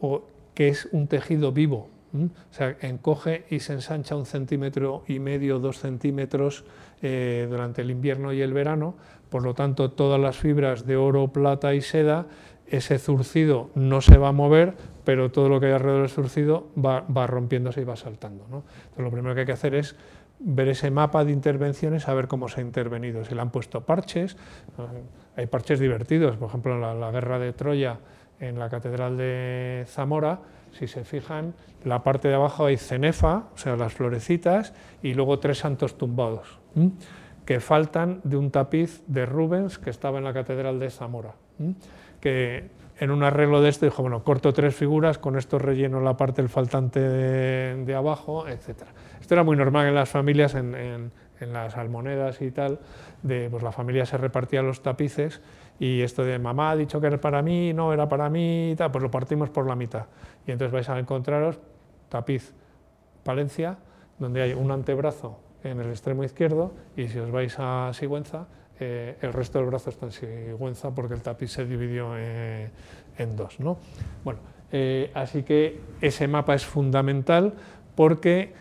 o que es un tejido vivo, o sea, encoge y se ensancha un centímetro y medio, dos centímetros eh, durante el invierno y el verano, por lo tanto todas las fibras de oro, plata y seda ese zurcido no se va a mover, pero todo lo que hay alrededor del zurcido va, rompiéndose y va saltando. Lo primero que hay que hacer es ver ese mapa de intervenciones, saber cómo se ha intervenido, si le han puesto parches, hay parches divertidos, por ejemplo, en la, guerra de Troya, en la Catedral de Zamora, si se fijan, la parte de abajo hay cenefa, o sea, las florecitas, y luego tres santos tumbados, que faltan de un tapiz de Rubens que estaba en la Catedral de Zamora que en un arreglo de este dijo, bueno, corto tres figuras, con esto relleno la parte del faltante de, abajo, etc. Esto era muy normal en las familias, en, las almonedas y tal, de, pues la familia se repartía los tapices y esto de mamá ha dicho que era para mí, no era para mí, y tal, pues lo partimos por la mitad. Y entonces vais a encontraros tapiz Palencia, donde hay un antebrazo en el extremo izquierdo y si os vais a Sigüenza eh, el resto del brazo está en Sigüenza porque el tapiz se dividió eh, en dos. ¿no? Bueno, eh, así que ese mapa es fundamental porque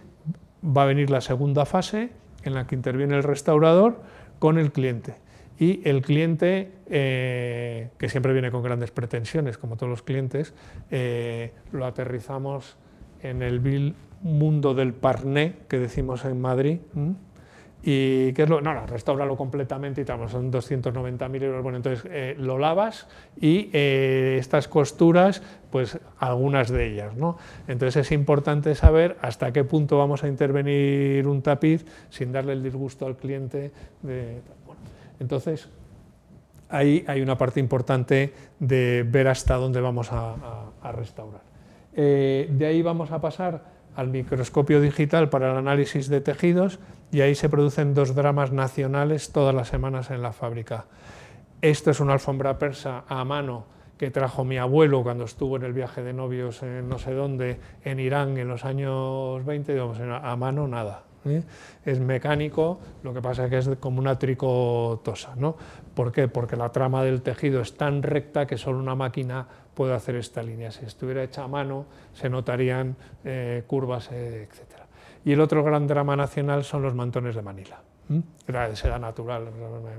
va a venir la segunda fase en la que interviene el restaurador con el cliente. Y el cliente, que siempre viene con grandes pretensiones, como todos los clientes, lo aterrizamos en el mundo del parné que decimos en Madrid. ¿Y qué es lo? No, no, restauralo completamente y tal, son 290.000 euros. Bueno, entonces eh, lo lavas y eh, estas costuras, pues algunas de ellas, ¿no? Entonces es importante saber hasta qué punto vamos a intervenir un tapiz sin darle el disgusto al cliente. Entonces, ahí hay una parte importante de ver hasta dónde vamos a, restaurar. Eh, de ahí vamos a pasar al microscopio digital para el análisis de tejidos y ahí se producen dos dramas nacionales todas las semanas en la fábrica. Esto es una alfombra persa a mano que trajo mi abuelo cuando estuvo en el viaje de novios en no sé dónde, en Irán en los años 20, digamos, a mano nada. ¿eh? Es mecánico, lo que pasa es que es como una tricotosa. ¿no? ¿Por qué? Porque la trama del tejido es tan recta que solo una máquina puede hacer esta línea. Si estuviera hecha a mano, se notarían eh, curvas, eh, etc. Y el otro gran drama nacional son los mantones de Manila. Era de seda natural,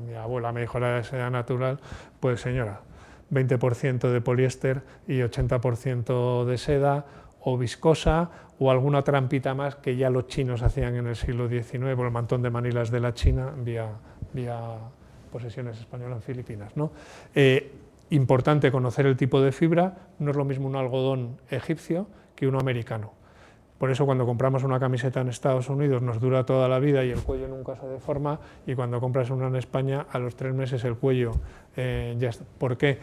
mi abuela me dijo era de seda natural, pues señora, 20% de poliéster y 80% de seda o viscosa o alguna trampita más que ya los chinos hacían en el siglo XIX, por el mantón de Manila es de la China, vía, vía posesiones españolas en Filipinas. ¿no? Eh, importante conocer el tipo de fibra, no es lo mismo un algodón egipcio que uno americano. Por eso cuando compramos una camiseta en Estados Unidos nos dura toda la vida y el cuello nunca se deforma y cuando compras una en España a los tres meses el cuello eh, ya está. ¿Por qué?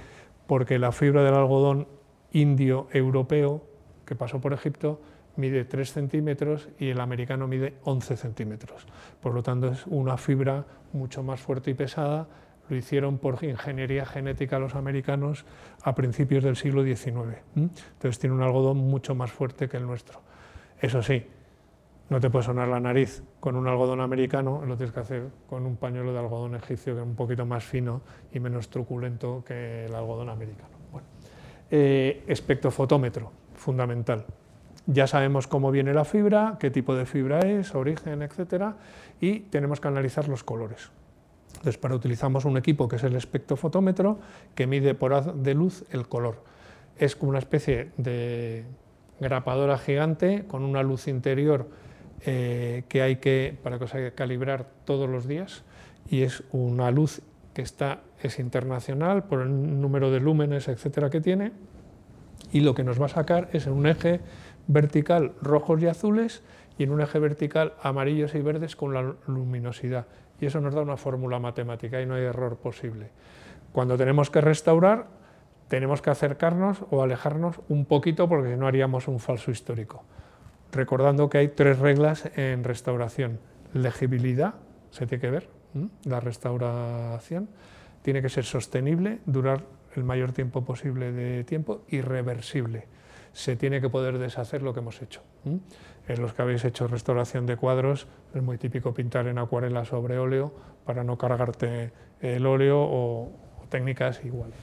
Porque la fibra del algodón indio europeo que pasó por Egipto mide 3 centímetros y el americano mide 11 centímetros. Por lo tanto es una fibra mucho más fuerte y pesada. Lo hicieron por ingeniería genética los americanos a principios del siglo XIX. Entonces tiene un algodón mucho más fuerte que el nuestro. Eso sí, no te puede sonar la nariz con un algodón americano, lo tienes que hacer con un pañuelo de algodón egipcio que es un poquito más fino y menos truculento que el algodón americano. Bueno. Eh, espectrofotómetro, fundamental. Ya sabemos cómo viene la fibra, qué tipo de fibra es, origen, etcétera, y tenemos que analizar los colores. Entonces, para utilizamos un equipo que es el espectrofotómetro, que mide por haz de luz el color. Es como una especie de grapadora gigante con una luz interior eh, que hay que, para que se calibrar todos los días y es una luz que está, es internacional por el número de lúmenes, etcétera, que tiene y lo que nos va a sacar es en un eje vertical rojos y azules y en un eje vertical amarillos y verdes con la luminosidad. Y eso nos da una fórmula matemática y no hay error posible. Cuando tenemos que restaurar, tenemos que acercarnos o alejarnos un poquito porque si no haríamos un falso histórico. Recordando que hay tres reglas en restauración. Legibilidad, se tiene que ver, la restauración, tiene que ser sostenible, durar el mayor tiempo posible de tiempo, irreversible se tiene que poder deshacer lo que hemos hecho. En los que habéis hecho restauración de cuadros, es muy típico pintar en acuarela sobre óleo para no cargarte el óleo o, técnicas iguales.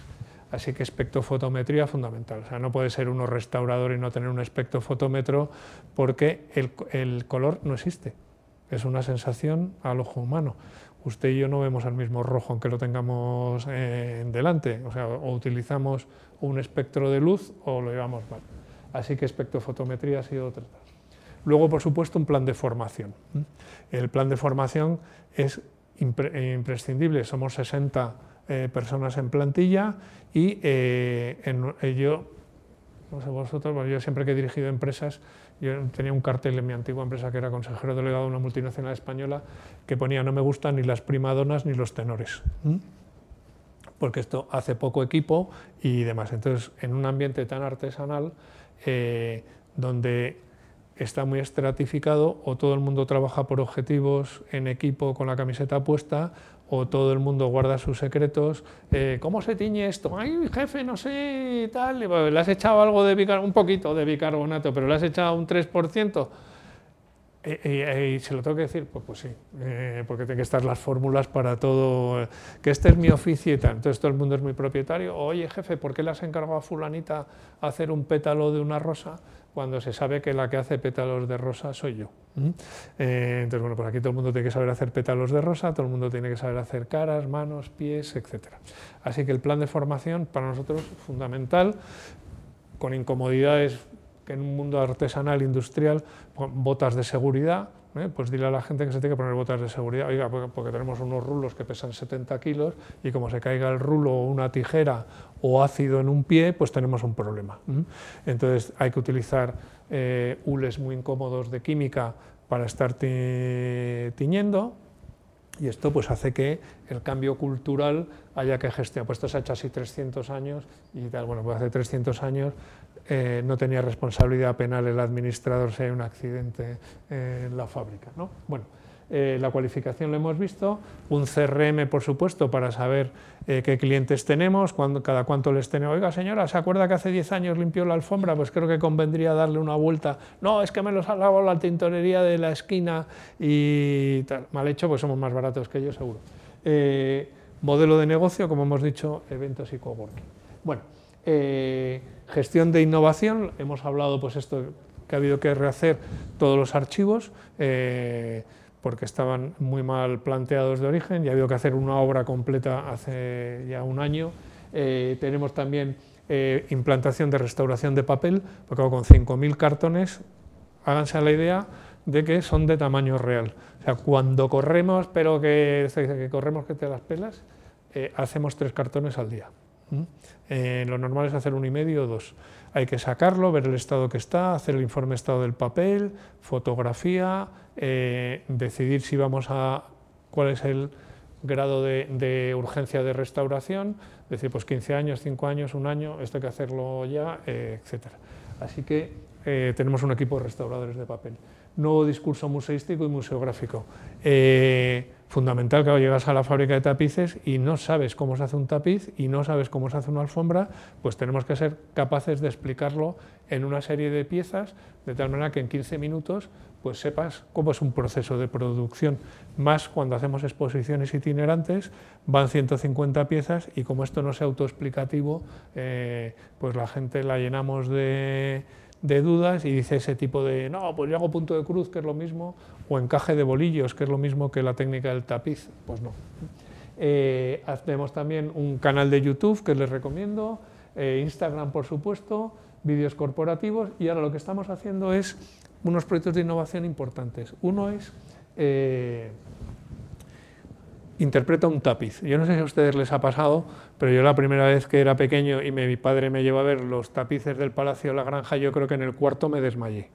Así que espectrofotometría fundamental. O sea, no puede ser uno restaurador y no tener un espectrofotómetro porque el, color no existe. Es una sensación al ojo humano. Usted y yo no vemos el mismo rojo aunque lo tengamos eh, delante. O sea, o utilizamos un espectro de luz o lo llevamos mal. Así que espectrofotometría ha sido otra. Luego, por supuesto, un plan de formación. El plan de formación es imprescindible. Somos 60 eh, personas en plantilla y eh, en, yo, no sé vosotros, yo siempre que he dirigido empresas, yo tenía un cartel en mi antigua empresa que era consejero delegado de una multinacional española que ponía no me gustan ni las primadonas ni los tenores porque esto hace poco equipo y demás. Entonces, en un ambiente tan artesanal, eh, donde está muy estratificado, o todo el mundo trabaja por objetivos en equipo con la camiseta puesta, o todo el mundo guarda sus secretos. Eh, ¿Cómo se tiñe esto? Ay, jefe, no sé, tal. Le has echado algo de bicarbonato, un poquito de bicarbonato, pero le has echado un 3%. Eh, eh, y se lo tengo que decir, pues, pues sí, eh, porque tienen que estar las fórmulas para todo, que este es mi oficio y tal, entonces todo el mundo es muy propietario, oye jefe, ¿por qué le has encargado a fulanita hacer un pétalo de una rosa cuando se sabe que la que hace pétalos de rosa soy yo? ¿Mm? entonces, bueno, pues aquí todo el mundo tiene que saber hacer pétalos de rosa, todo el mundo tiene que saber hacer caras, manos, pies, etc. Así que el plan de formación para nosotros es fundamental, con incomodidades que en un mundo artesanal, industrial, botas de seguridad, ¿eh? pues dile a la gente que se tiene que poner botas de seguridad, oiga, porque tenemos unos rulos que pesan 70 kilos y como se caiga el rulo o una tijera o ácido en un pie, pues tenemos un problema. Entonces hay que utilizar eh, hules muy incómodos de química para estar tiñendo, y esto pues hace que el cambio cultural haya que gestionar. Pues esto se ha hecho así 300 años y tal. Bueno, pues hace 300 años eh, no tenía responsabilidad penal el administrador si hay un accidente en la fábrica. ¿no? Bueno, eh, la cualificación lo hemos visto, un CRM, por supuesto, para saber eh, qué clientes tenemos, cada cuánto les tenemos. Oiga, señora, ¿se acuerda que hace 10 años limpió la alfombra? Pues creo que convendría darle una vuelta. No, es que me los ha lavado la tintorería de la esquina y tal. Mal hecho, pues somos más baratos que ellos, seguro. Eh, modelo de negocio, como hemos dicho, eventos y coworking. Bueno, gestión de innovación, hemos hablado, pues esto, que ha habido que rehacer todos los archivos porque estaban muy mal planteados de origen y ha habido que hacer una obra completa hace ya un año. Eh, tenemos también eh, implantación de restauración de papel, porque con 5.000 cartones, háganse la idea de que son de tamaño real. O sea, cuando corremos, pero que, que corremos que te las pelas, eh, hacemos tres cartones al día. Lo normal es hacer uno y medio o dos. Hay que sacarlo, ver el estado que está, hacer el informe estado del papel, fotografía, eh, decidir si vamos a cuál es el grado de, urgencia de restauración, decir, pues 15 años, 5 años, un año, esto hay que hacerlo ya, eh, etc. Así que eh, tenemos un equipo de restauradores de papel. Nuevo discurso museístico y museográfico fundamental, que llegas a la fábrica de tapices y no sabes cómo se hace un tapiz y no sabes cómo se hace una alfombra, pues tenemos que ser capaces de explicarlo en una serie de piezas, de tal manera que en 15 minutos pues sepas cómo es un proceso de producción. Más cuando hacemos exposiciones itinerantes, van 150 piezas y como esto no es autoexplicativo, eh, pues la gente la llenamos de de dudas y dice ese tipo de, no, pues yo hago punto de cruz, que es lo mismo, o encaje de bolillos, que es lo mismo que la técnica del tapiz, pues no. Eh, hacemos también un canal de YouTube que les recomiendo, eh, Instagram por supuesto, vídeos corporativos y ahora lo que estamos haciendo es unos proyectos de innovación importantes. Uno es eh, interpreta un tapiz. Yo no sé si a ustedes les ha pasado, pero yo la primera vez que era pequeño y mi padre me llevó a ver los tapices del Palacio de la Granja, yo creo que en el cuarto me desmayé.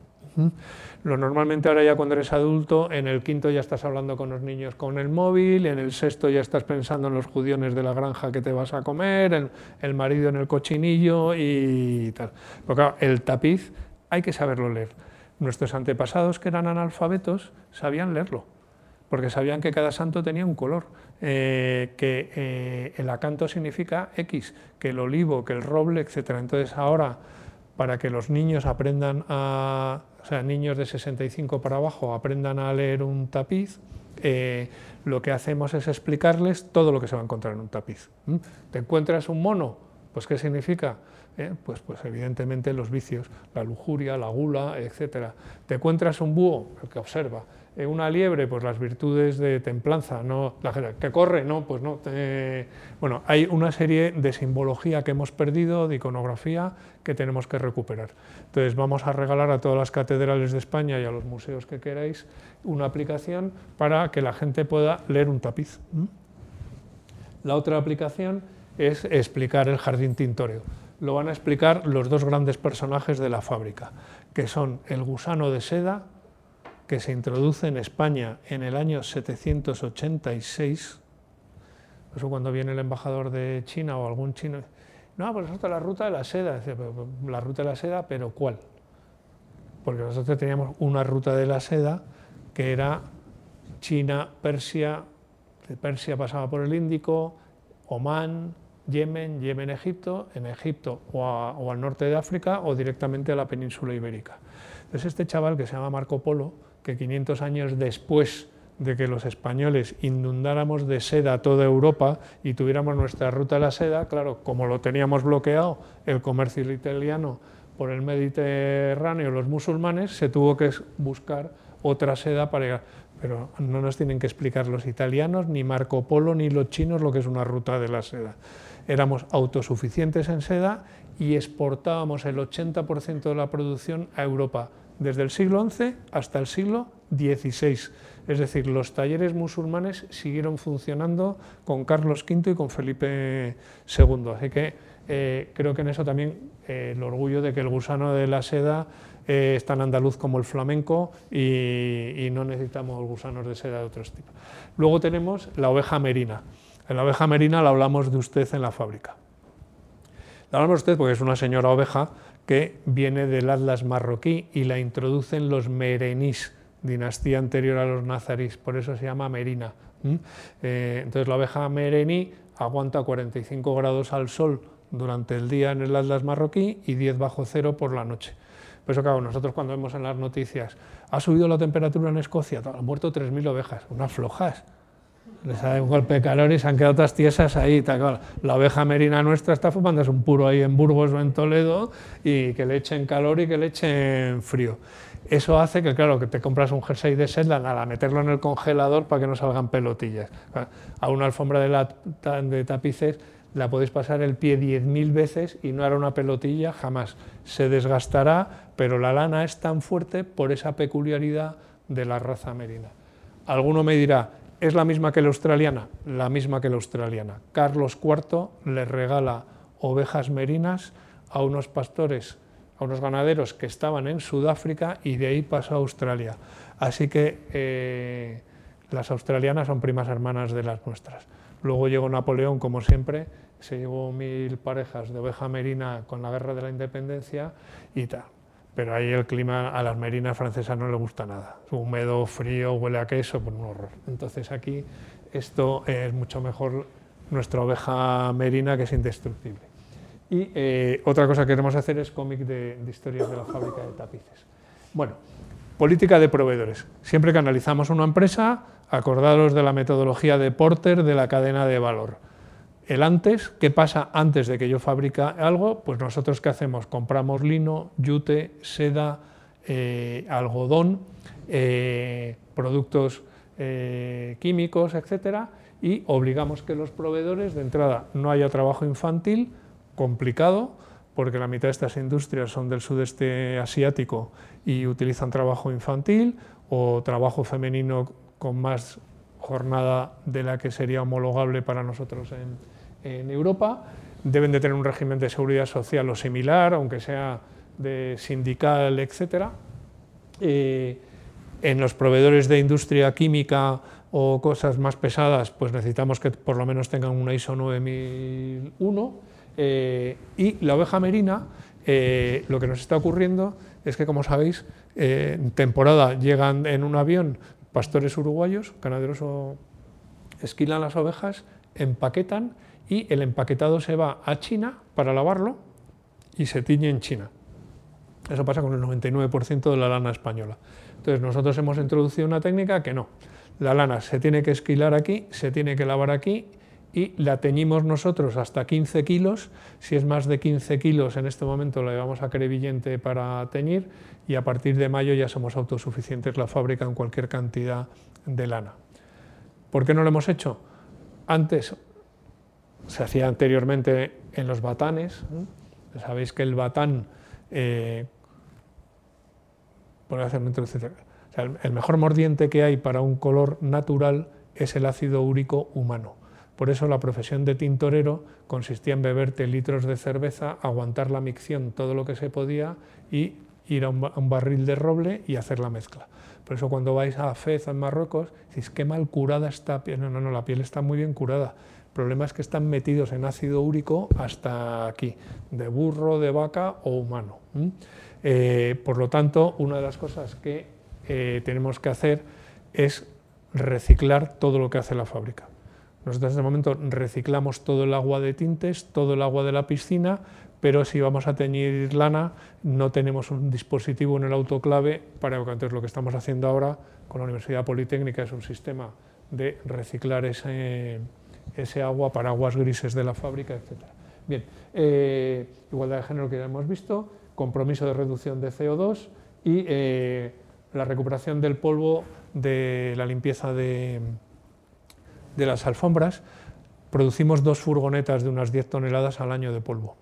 Lo normalmente ahora ya cuando eres adulto, en el quinto ya estás hablando con los niños con el móvil, en el sexto ya estás pensando en los judiones de la granja que te vas a comer, en el marido en el cochinillo y tal. Porque el tapiz hay que saberlo leer. Nuestros antepasados que eran analfabetos sabían leerlo, porque sabían que cada santo tenía un color, eh, que eh, el acanto significa X, que el olivo, que el roble, etc. Entonces ahora, para que los niños aprendan a, o sea, niños de 65 para abajo aprendan a leer un tapiz, eh, lo que hacemos es explicarles todo lo que se va a encontrar en un tapiz. ¿Te encuentras un mono? Pues ¿qué significa? ¿Eh? pues, pues evidentemente los vicios, la lujuria, la gula, etc. Te encuentras un búho, el que observa, eh, una liebre, pues las virtudes de templanza, no, la que corre, no, pues no. bueno, hay una serie de simbología que hemos perdido, de iconografía, que tenemos que recuperar. Entonces vamos a regalar a todas las catedrales de España y a los museos que queráis una aplicación para que la gente pueda leer un tapiz. La otra aplicación es explicar el jardín tintoreo lo van a explicar los dos grandes personajes de la fábrica, que son el gusano de seda, que se introduce en España en el año 786. Eso cuando viene el embajador de China o algún chino, no, pues es la ruta de la seda. La ruta de la seda, pero ¿cuál? Porque nosotros teníamos una ruta de la seda que era China, Persia, de Persia pasaba por el Índico, Omán, Yemen, Yemen, Egipto, en Egipto o, al norte de África o directamente a la península ibérica. Entonces este chaval que se llama Marco Polo, que 500 años después de que los españoles inundáramos de seda toda Europa y tuviéramos nuestra ruta de la seda, claro, como lo teníamos bloqueado el comercio italiano por el Mediterráneo, los musulmanes, se tuvo que buscar otra seda para llegar. Pero no nos tienen que explicar los italianos, ni Marco Polo, ni los chinos lo que es una ruta de la seda éramos autosuficientes en seda y exportábamos el 80% de la producción a Europa, desde el siglo XI hasta el siglo XVI. Es decir, los talleres musulmanes siguieron funcionando con Carlos V y con Felipe II. Así que eh, creo que en eso también eh, el orgullo de que el gusano de la seda eh, es tan andaluz como el flamenco y, y no necesitamos gusanos de seda de otros tipos. Luego tenemos la oveja merina. En la oveja merina la hablamos de usted en la fábrica. La hablamos de usted porque es una señora oveja que viene del Atlas marroquí y la introducen los merenís, dinastía anterior a los nazarís, por eso se llama merina. Eh, entonces la oveja merení aguanta 45 grados al sol durante el día en el Atlas marroquí y 10 bajo cero por la noche. Por eso, nosotros cuando vemos en las noticias, ha subido la temperatura en Escocia, han muerto 3.000 ovejas, unas flojas les ha dado un golpe de calor y se han quedado todas tiesas ahí. La oveja merina nuestra está fumándose un puro ahí en Burgos o en Toledo y que le echen calor y que le echen frío. Eso hace que, claro, que te compras un jersey de seda, nada, meterlo en el congelador para que no salgan pelotillas. A una alfombra de, de tapices la podéis pasar el pie 10.000 veces y no hará una pelotilla jamás. Se desgastará, pero la lana es tan fuerte por esa peculiaridad de la raza merina. Alguno me dirá, ¿Es la misma que la australiana? La misma que la australiana. Carlos IV le regala ovejas merinas a unos pastores, a unos ganaderos que estaban en Sudáfrica y de ahí pasó a Australia. Así que eh, las australianas son primas hermanas de las nuestras. Luego llegó Napoleón, como siempre, se llevó mil parejas de oveja merina con la guerra de la independencia y tal pero ahí el clima a las merinas francesas no le gusta nada. Húmedo, frío, huele a queso, pues un horror. Entonces aquí esto es mucho mejor nuestra oveja merina que es indestructible. Y eh, otra cosa que queremos hacer es cómic de, de historias de la fábrica de tapices. Bueno, política de proveedores. Siempre que analizamos una empresa, acordaros de la metodología de Porter de la cadena de valor el antes, ¿qué pasa antes de que yo fabrique algo? Pues nosotros qué hacemos? Compramos lino, yute, seda, eh, algodón, eh, productos eh, químicos, etcétera, y obligamos que los proveedores de entrada no haya trabajo infantil complicado, porque la mitad de estas industrias son del sudeste asiático y utilizan trabajo infantil o trabajo femenino con más jornada de la que sería homologable para nosotros en, Europa. Deben de tener un régimen de seguridad social o similar, aunque sea de sindical, etc. Eh, en los proveedores de industria química o cosas más pesadas, pues necesitamos que por lo menos tengan una ISO 9001. Eh, y la oveja merina, eh, lo que nos está ocurriendo es que, como sabéis, en temporada llegan en un avión pastores uruguayos, ganaderos esquilan las ovejas, empaquetan y el empaquetado se va a China para lavarlo y se tiñe en China. Eso pasa con el 99% de la lana española. Entonces nosotros hemos introducido una técnica que no. La lana se tiene que esquilar aquí, se tiene que lavar aquí y la teñimos nosotros hasta 15 kilos. Si es más de 15 kilos, en este momento la llevamos a crevillente para teñir y a partir de mayo ya somos autosuficientes la fábrica en cualquier cantidad de lana. ¿Por qué no lo hemos hecho? Antes se hacía anteriormente en los batanes. Sabéis que el batán, eh, hacer el mejor mordiente que hay para un color natural es el ácido úrico humano. Por eso la profesión de tintorero consistía en beberte litros de cerveza, aguantar la micción todo lo que se podía y ir a un, barril de roble y hacer la mezcla. Por eso cuando vais a Fez, en Marruecos, decís, qué mal curada está piel. No, no, no, la piel está muy bien curada. Problema es que están metidos en ácido úrico hasta aquí, de burro, de vaca o humano. Eh, por lo tanto, una de las cosas que eh, tenemos que hacer es reciclar todo lo que hace la fábrica. Nosotros en este momento reciclamos todo el agua de tintes, todo el agua de la piscina, pero si vamos a teñir lana no tenemos un dispositivo en el autoclave para entonces lo que estamos haciendo ahora con la Universidad Politécnica es un sistema de reciclar ese, ese agua para aguas grises de la fábrica, etc. Bien, eh, igualdad de género que ya hemos visto, compromiso de reducción de CO2 y eh, la recuperación del polvo de la limpieza de, de las alfombras, producimos dos furgonetas de unas 10 toneladas al año de polvo.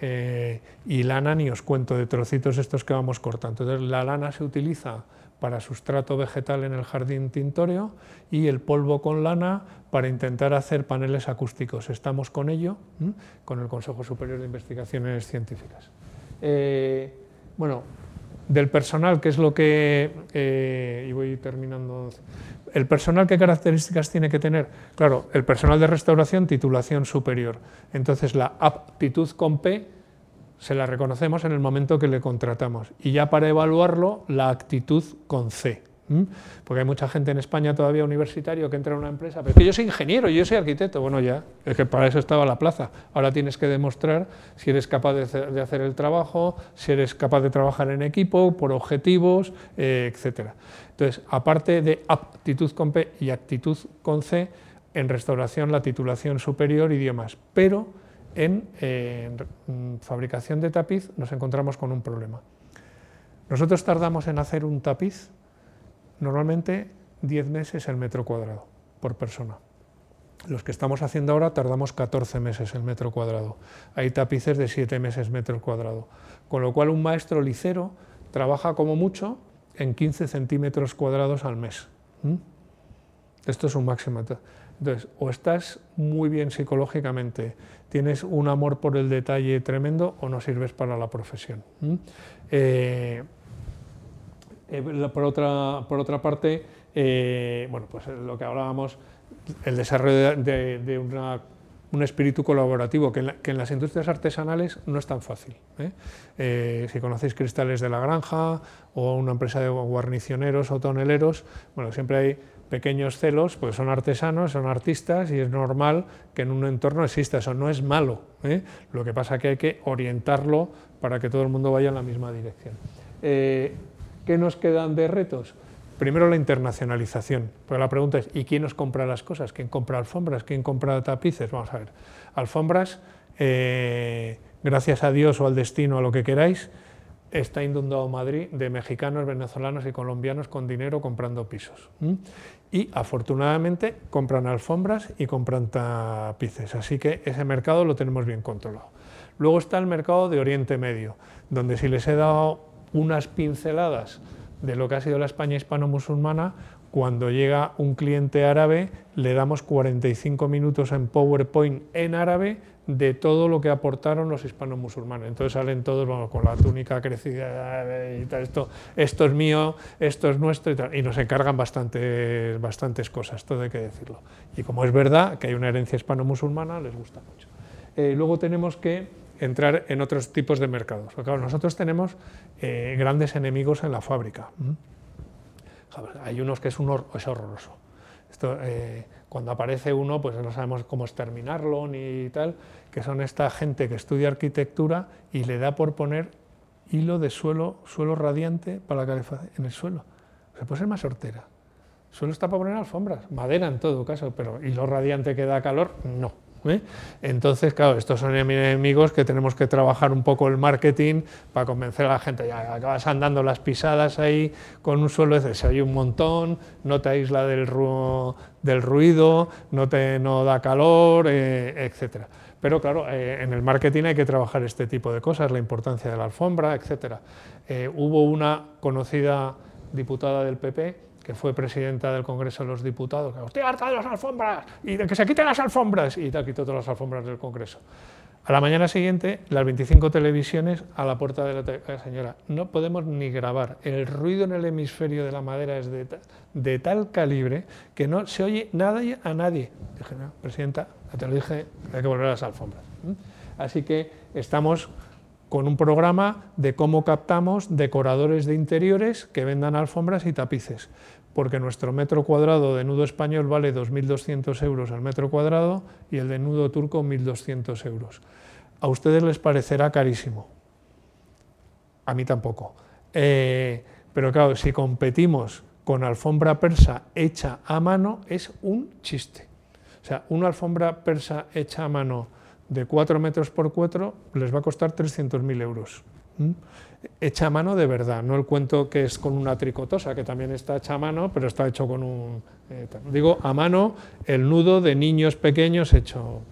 Eh, y lana ni os cuento de trocitos estos que vamos cortando. Entonces la lana se utiliza para sustrato vegetal en el jardín tintoreo y el polvo con lana para intentar hacer paneles acústicos. Estamos con ello, con el Consejo Superior de Investigaciones Científicas. Eh, bueno, del personal, que es lo que, eh, y voy terminando, el personal, ¿qué características tiene que tener? Claro, el personal de restauración, titulación superior. Entonces, la aptitud con P se la reconocemos en el momento que le contratamos. Y ya para evaluarlo, la actitud con C. Porque hay mucha gente en España todavía universitario que entra en una empresa, pero es que yo soy ingeniero, yo soy arquitecto. Bueno, ya, es que para eso estaba la plaza. Ahora tienes que demostrar si eres capaz de hacer el trabajo, si eres capaz de trabajar en equipo, por objetivos, eh, etc. Entonces, aparte de aptitud con P y actitud con C, en restauración la titulación superior demás. Pero en, en fabricación de tapiz nos encontramos con un problema. Nosotros tardamos en hacer un tapiz Normalmente 10 meses el metro cuadrado por persona. Los que estamos haciendo ahora tardamos 14 meses el metro cuadrado. Hay tapices de 7 meses metro cuadrado. Con lo cual un maestro licero trabaja como mucho en 15 centímetros cuadrados al mes. Esto es un máximo. Entonces, o estás muy bien psicológicamente, tienes un amor por el detalle tremendo o no sirves para la profesión. Eh, por, otra, por otra parte, eh, bueno, pues lo que hablábamos, el desarrollo de, un espíritu colaborativo, que en, las industrias artesanales no es tan fácil. ¿eh? si conocéis Cristales de la Granja o una empresa de guarnicioneros o toneleros, bueno, siempre hay pequeños celos, pues son artesanos, son artistas y es normal que en un entorno exista eso, no es malo. Lo que pasa es que hay que orientarlo para que todo el mundo vaya en la misma dirección. ¿Qué nos quedan de retos? Primero la internacionalización, pero la pregunta es, ¿y quién nos compra las cosas? ¿Quién compra alfombras? ¿Quién compra tapices? Vamos a ver. Alfombras, eh, gracias a Dios o al destino, a lo que queráis, está inundado Madrid de mexicanos, venezolanos y colombianos con dinero comprando pisos. Y afortunadamente compran alfombras y compran tapices, así que ese mercado lo tenemos bien controlado. Luego está el mercado de Oriente Medio, donde si les he dado unas pinceladas de lo que ha sido la España hispano-musulmana, cuando llega un cliente árabe le damos 45 minutos en PowerPoint en árabe de todo lo que aportaron los hispanos musulmanes. Entonces salen todos con la túnica crecida y tal, esto, esto es mío, esto es nuestro y, nos encargan bastantes, bastantes cosas, todo hay que decirlo. Y como es verdad que hay una herencia hispano-musulmana, les gusta mucho. Eh, luego tenemos que entrar en otros tipos de mercados. Porque, nosotros tenemos eh, grandes enemigos en la fábrica. Hay unos que es, un es horroroso. Esto, eh, cuando aparece uno, pues no sabemos cómo exterminarlo ni tal, que son esta gente que estudia arquitectura y le da por poner hilo de suelo, suelo radiante para la calefacción en el suelo. Se puede ser más hortera. Suelo está para poner alfombras, madera en todo caso, pero hilo radiante que da calor, no. ¿Eh? Entonces, claro, estos son enemigos que tenemos que trabajar un poco el marketing para convencer a la gente. Ya acabas andando las pisadas ahí con un suelo, se hay un montón, no te aísla del, del ruido, no te no da calor, eh, etcétera. Pero claro, eh, en el marketing hay que trabajar este tipo de cosas, la importancia de la alfombra, etcétera. hubo una conocida diputada del PP que fue presidenta del Congreso de los Diputados, que estoy harta de las alfombras y de que se quiten las alfombras, y te quitó todas las alfombras del Congreso. A la mañana siguiente, las 25 televisiones a la puerta de la, señora. No podemos ni grabar. El ruido en el hemisferio de la madera es de, tal calibre que no se oye nada a nadie. Dije, no, presidenta, te lo dije, hay que volver a las alfombras. Así que estamos con un programa de cómo captamos decoradores de interiores que vendan alfombras y tapices, porque nuestro metro cuadrado de nudo español vale 2.200 euros al metro cuadrado y el de nudo turco 1.200 euros. A ustedes les parecerá carísimo, a mí tampoco. Eh, pero claro, si competimos con alfombra persa hecha a mano, es un chiste. O sea, una alfombra persa hecha a mano de 4 metros por 4 les va a costar 300.000 euros. Hecha a mano de verdad, no el cuento que es con una tricotosa, que también está hecha a mano, pero está hecho con un... Eh, digo, a mano el nudo de niños pequeños hecho...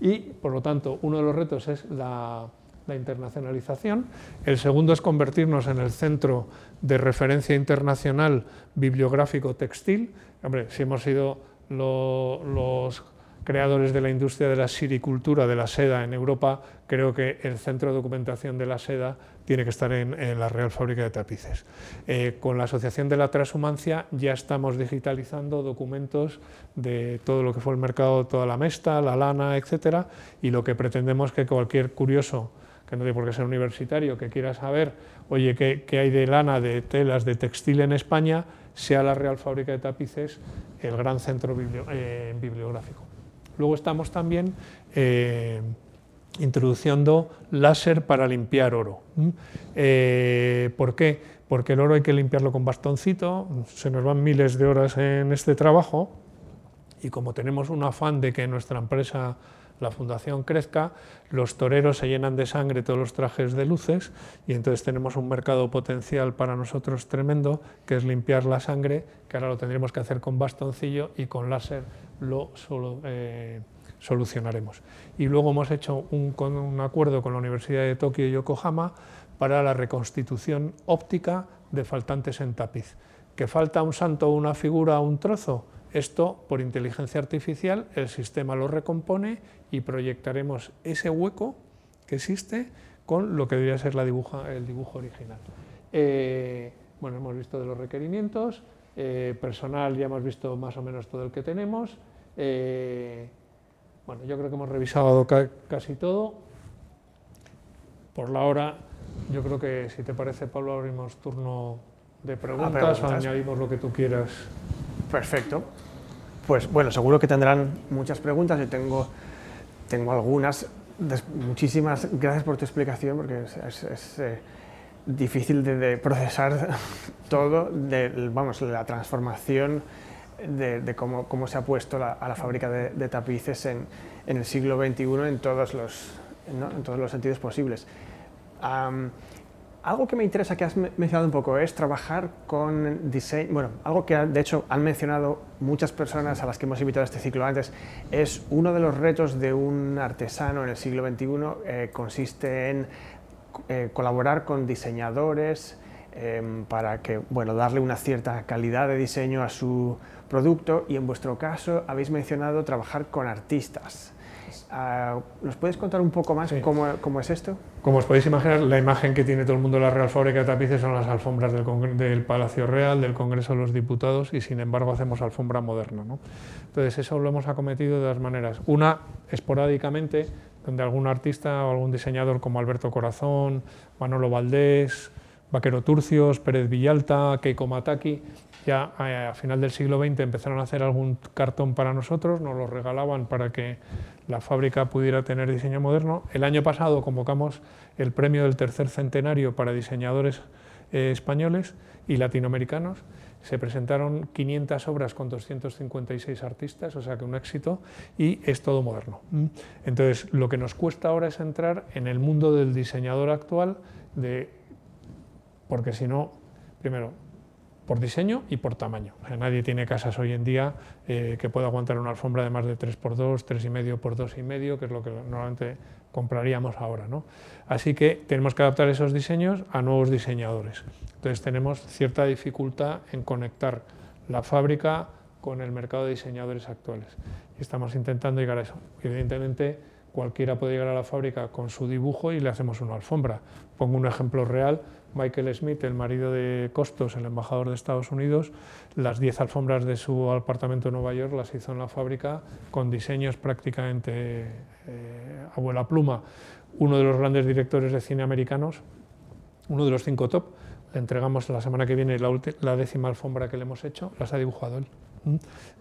Y, por lo tanto, uno de los retos es la, la internacionalización, el segundo es convertirnos en el centro de referencia internacional bibliográfico textil. Hombre, si hemos sido los creadores de la industria de la siricultura, de la seda en Europa, creo que el centro de documentación de la seda tiene que estar en, la Real Fábrica de Tapices. Eh, con la Asociación de la Transhumancia ya estamos digitalizando documentos de todo lo que fue el mercado, toda la mesta, la lana, etcétera, y lo que pretendemos que cualquier curioso que no tiene por qué ser universitario, que quiera saber, oye, qué, hay de lana, de telas, de textil en España, sea la Real Fábrica de Tapices el gran centro eh, bibliográfico. Luego estamos también eh, introduciendo láser para limpiar oro. Eh, ¿Por qué? Porque el oro hay que limpiarlo con bastoncito, se nos van miles de horas en este trabajo y como tenemos un afán de que nuestra empresa la fundación crezca, los toreros se llenan de sangre todos los trajes de luces y entonces tenemos un mercado potencial para nosotros tremendo, que es limpiar la sangre, que ahora lo tendremos que hacer con bastoncillo y con láser lo eh, solucionaremos. Y luego hemos hecho un, acuerdo con la Universidad de Tokio y Yokohama para la reconstitución óptica de faltantes en tapiz. ¿Que falta un santo, una figura, un trozo? Esto, por inteligencia artificial, el sistema lo recompone y proyectaremos ese hueco que existe con lo que debería ser la dibuja, el dibujo original. Eh, bueno, hemos visto de los requerimientos, eh, personal ya hemos visto más o menos todo el que tenemos. Eh, bueno, yo creo que hemos revisado casi todo. Por la hora, yo creo que si te parece, Pablo, abrimos turno de preguntas, o añadimos lo que tú quieras. Perfecto. Pues bueno, seguro que tendrán muchas preguntas. Yo tengo, tengo algunas. muchísimas gracias por tu explicación, porque es, eh, difícil de, procesar todo, de, vamos, la transformación de, cómo, cómo, se ha puesto a la fábrica de, tapices en, en, el siglo XXI en todos los, en todos los sentidos posibles. algo que me interesa que has mencionado un poco es trabajar con diseño, bueno, algo que de hecho han mencionado muchas personas a las que hemos invitado este ciclo antes, es uno de los retos de un artesano en el siglo XXI, eh, consiste en eh, colaborar con diseñadores em, para que, bueno, darle una cierta calidad de diseño a su producto y en vuestro caso habéis mencionado trabajar con artistas. Ah, ¿Nos puedes contar un poco más cómo, cómo, es esto? Como os podéis imaginar, la imagen que tiene todo el mundo de la Real Fábrica de Tapices son las alfombras del, del, Palacio Real, del Congreso de los Diputados, y sin embargo hacemos alfombra moderna. ¿no? Entonces, eso lo hemos acometido de dos maneras. Una, esporádicamente, donde algún artista o algún diseñador como Alberto Corazón, Manolo Valdés, Vaquero Turcios, Pérez Villalta, Keiko Mataki, ya a final del siglo XX empezaron a hacer algún cartón para nosotros, nos lo regalaban para que la fábrica pudiera tener diseño moderno. El año pasado convocamos el premio del tercer centenario para diseñadores eh, españoles y latinoamericanos. Se presentaron 500 obras con 256 artistas, o sea que un éxito, y es todo moderno. Entonces, lo que nos cuesta ahora es entrar en el mundo del diseñador actual, de, porque si no, primero, por diseño y por tamaño. nadie tiene casas hoy en día eh, que pueda aguantar una alfombra de más de 3x2, 3,5 por 2,5, que es lo que normalmente compraríamos ahora. ¿no? Así que tenemos que adaptar esos diseños a nuevos diseñadores. Entonces tenemos cierta dificultad en conectar la fábrica con el mercado de diseñadores actuales. Y estamos intentando llegar a eso. Evidentemente, cualquiera puede llegar a la fábrica con su dibujo y le hacemos una alfombra. Pongo un ejemplo real Michael Smith, el marido de Costos, el embajador de Estados Unidos, las 10 alfombras de su apartamento en Nueva York las hizo en la fábrica con diseños prácticamente eh, abuela pluma. Uno de los grandes directores de cine americanos, uno de los cinco top, le entregamos la semana que viene la, la décima alfombra que le hemos hecho, las ha dibujado él.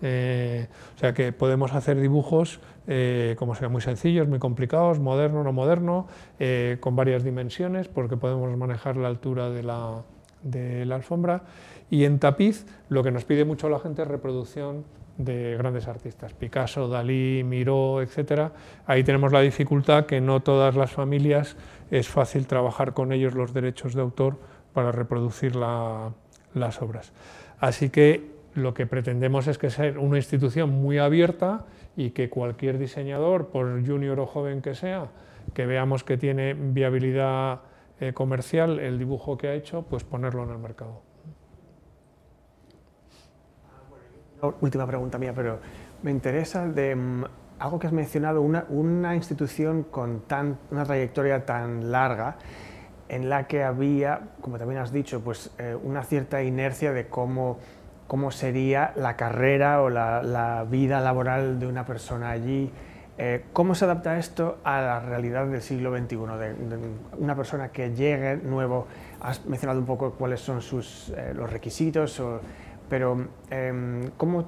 Eh, o sea que podemos hacer dibujos, eh, como sea, muy sencillos, muy complicados, moderno, no moderno, eh, con varias dimensiones, porque podemos manejar la altura de la, de la alfombra. Y en tapiz, lo que nos pide mucho la gente es reproducción de grandes artistas, Picasso, Dalí, Miró, etc. Ahí tenemos la dificultad que no todas las familias es fácil trabajar con ellos los derechos de autor para reproducir las obras. Así que lo que pretendemos es que sea una institución muy abierta y que cualquier diseñador, por junior o joven que sea, que veamos que tiene viabilidad eh, comercial el dibujo que ha hecho, pues ponerlo en el mercado. Última pregunta mía, pero me interesa de mm, algo que has mencionado, una, institución con tan, una trayectoria tan larga en la que había, como también has dicho, pues eh, una cierta inercia de cómo cómo sería la carrera o la, vida laboral de una persona allí. Eh, ¿Cómo se adapta esto a la realidad del siglo XXI? De, una persona que llegue nuevo, has mencionado un poco cuáles son sus, eh, los requisitos, pero em, ¿cómo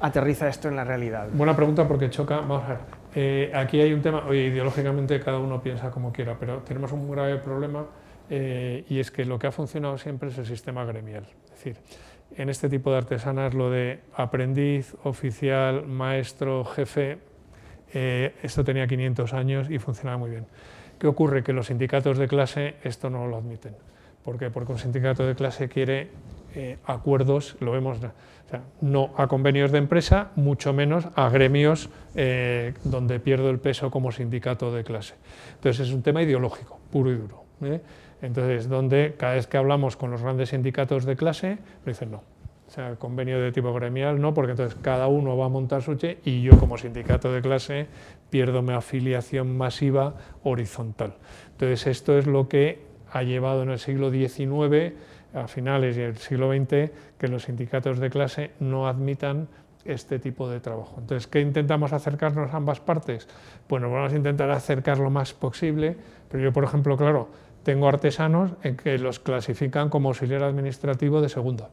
aterriza esto en la realidad? Buena pregunta porque choca, vamos a ver, eh, aquí hay un tema, oye, ideológicamente cada uno piensa como quiera, pero tenemos un grave problema y es que lo que ha funcionado siempre es el sistema gremial. Es decir, en este tipo de artesanas lo de aprendiz, oficial, maestro, jefe, eh, esto tenía 500 años y funcionaba muy bien. ¿Qué ocurre? Que los sindicatos de clase esto no lo admiten. ¿Por qué? Porque un sindicato de clase quiere eh, acuerdos, lo vemos, no a convenios de empresa, mucho menos a gremios eh, donde pierdo el peso como sindicato de clase. Entonces es un tema ideológico, puro y duro. Entonces, donde cada vez que hablamos con los grandes sindicatos de clase, me dicen no. O sea, el convenio de tipo gremial no, porque entonces cada uno va a montar su che y yo como sindicato de clase pierdo mi afiliación masiva horizontal. Entonces, esto es lo que ha llevado en el siglo XIX, a finales del siglo XX, que los sindicatos de clase no admitan este tipo de trabajo. Entonces, ¿qué intentamos acercarnos a ambas partes? Bueno, vamos a intentar acercar lo más posible, pero yo, por ejemplo, claro, tengo artesanos en que los clasifican como auxiliar administrativo de segunda.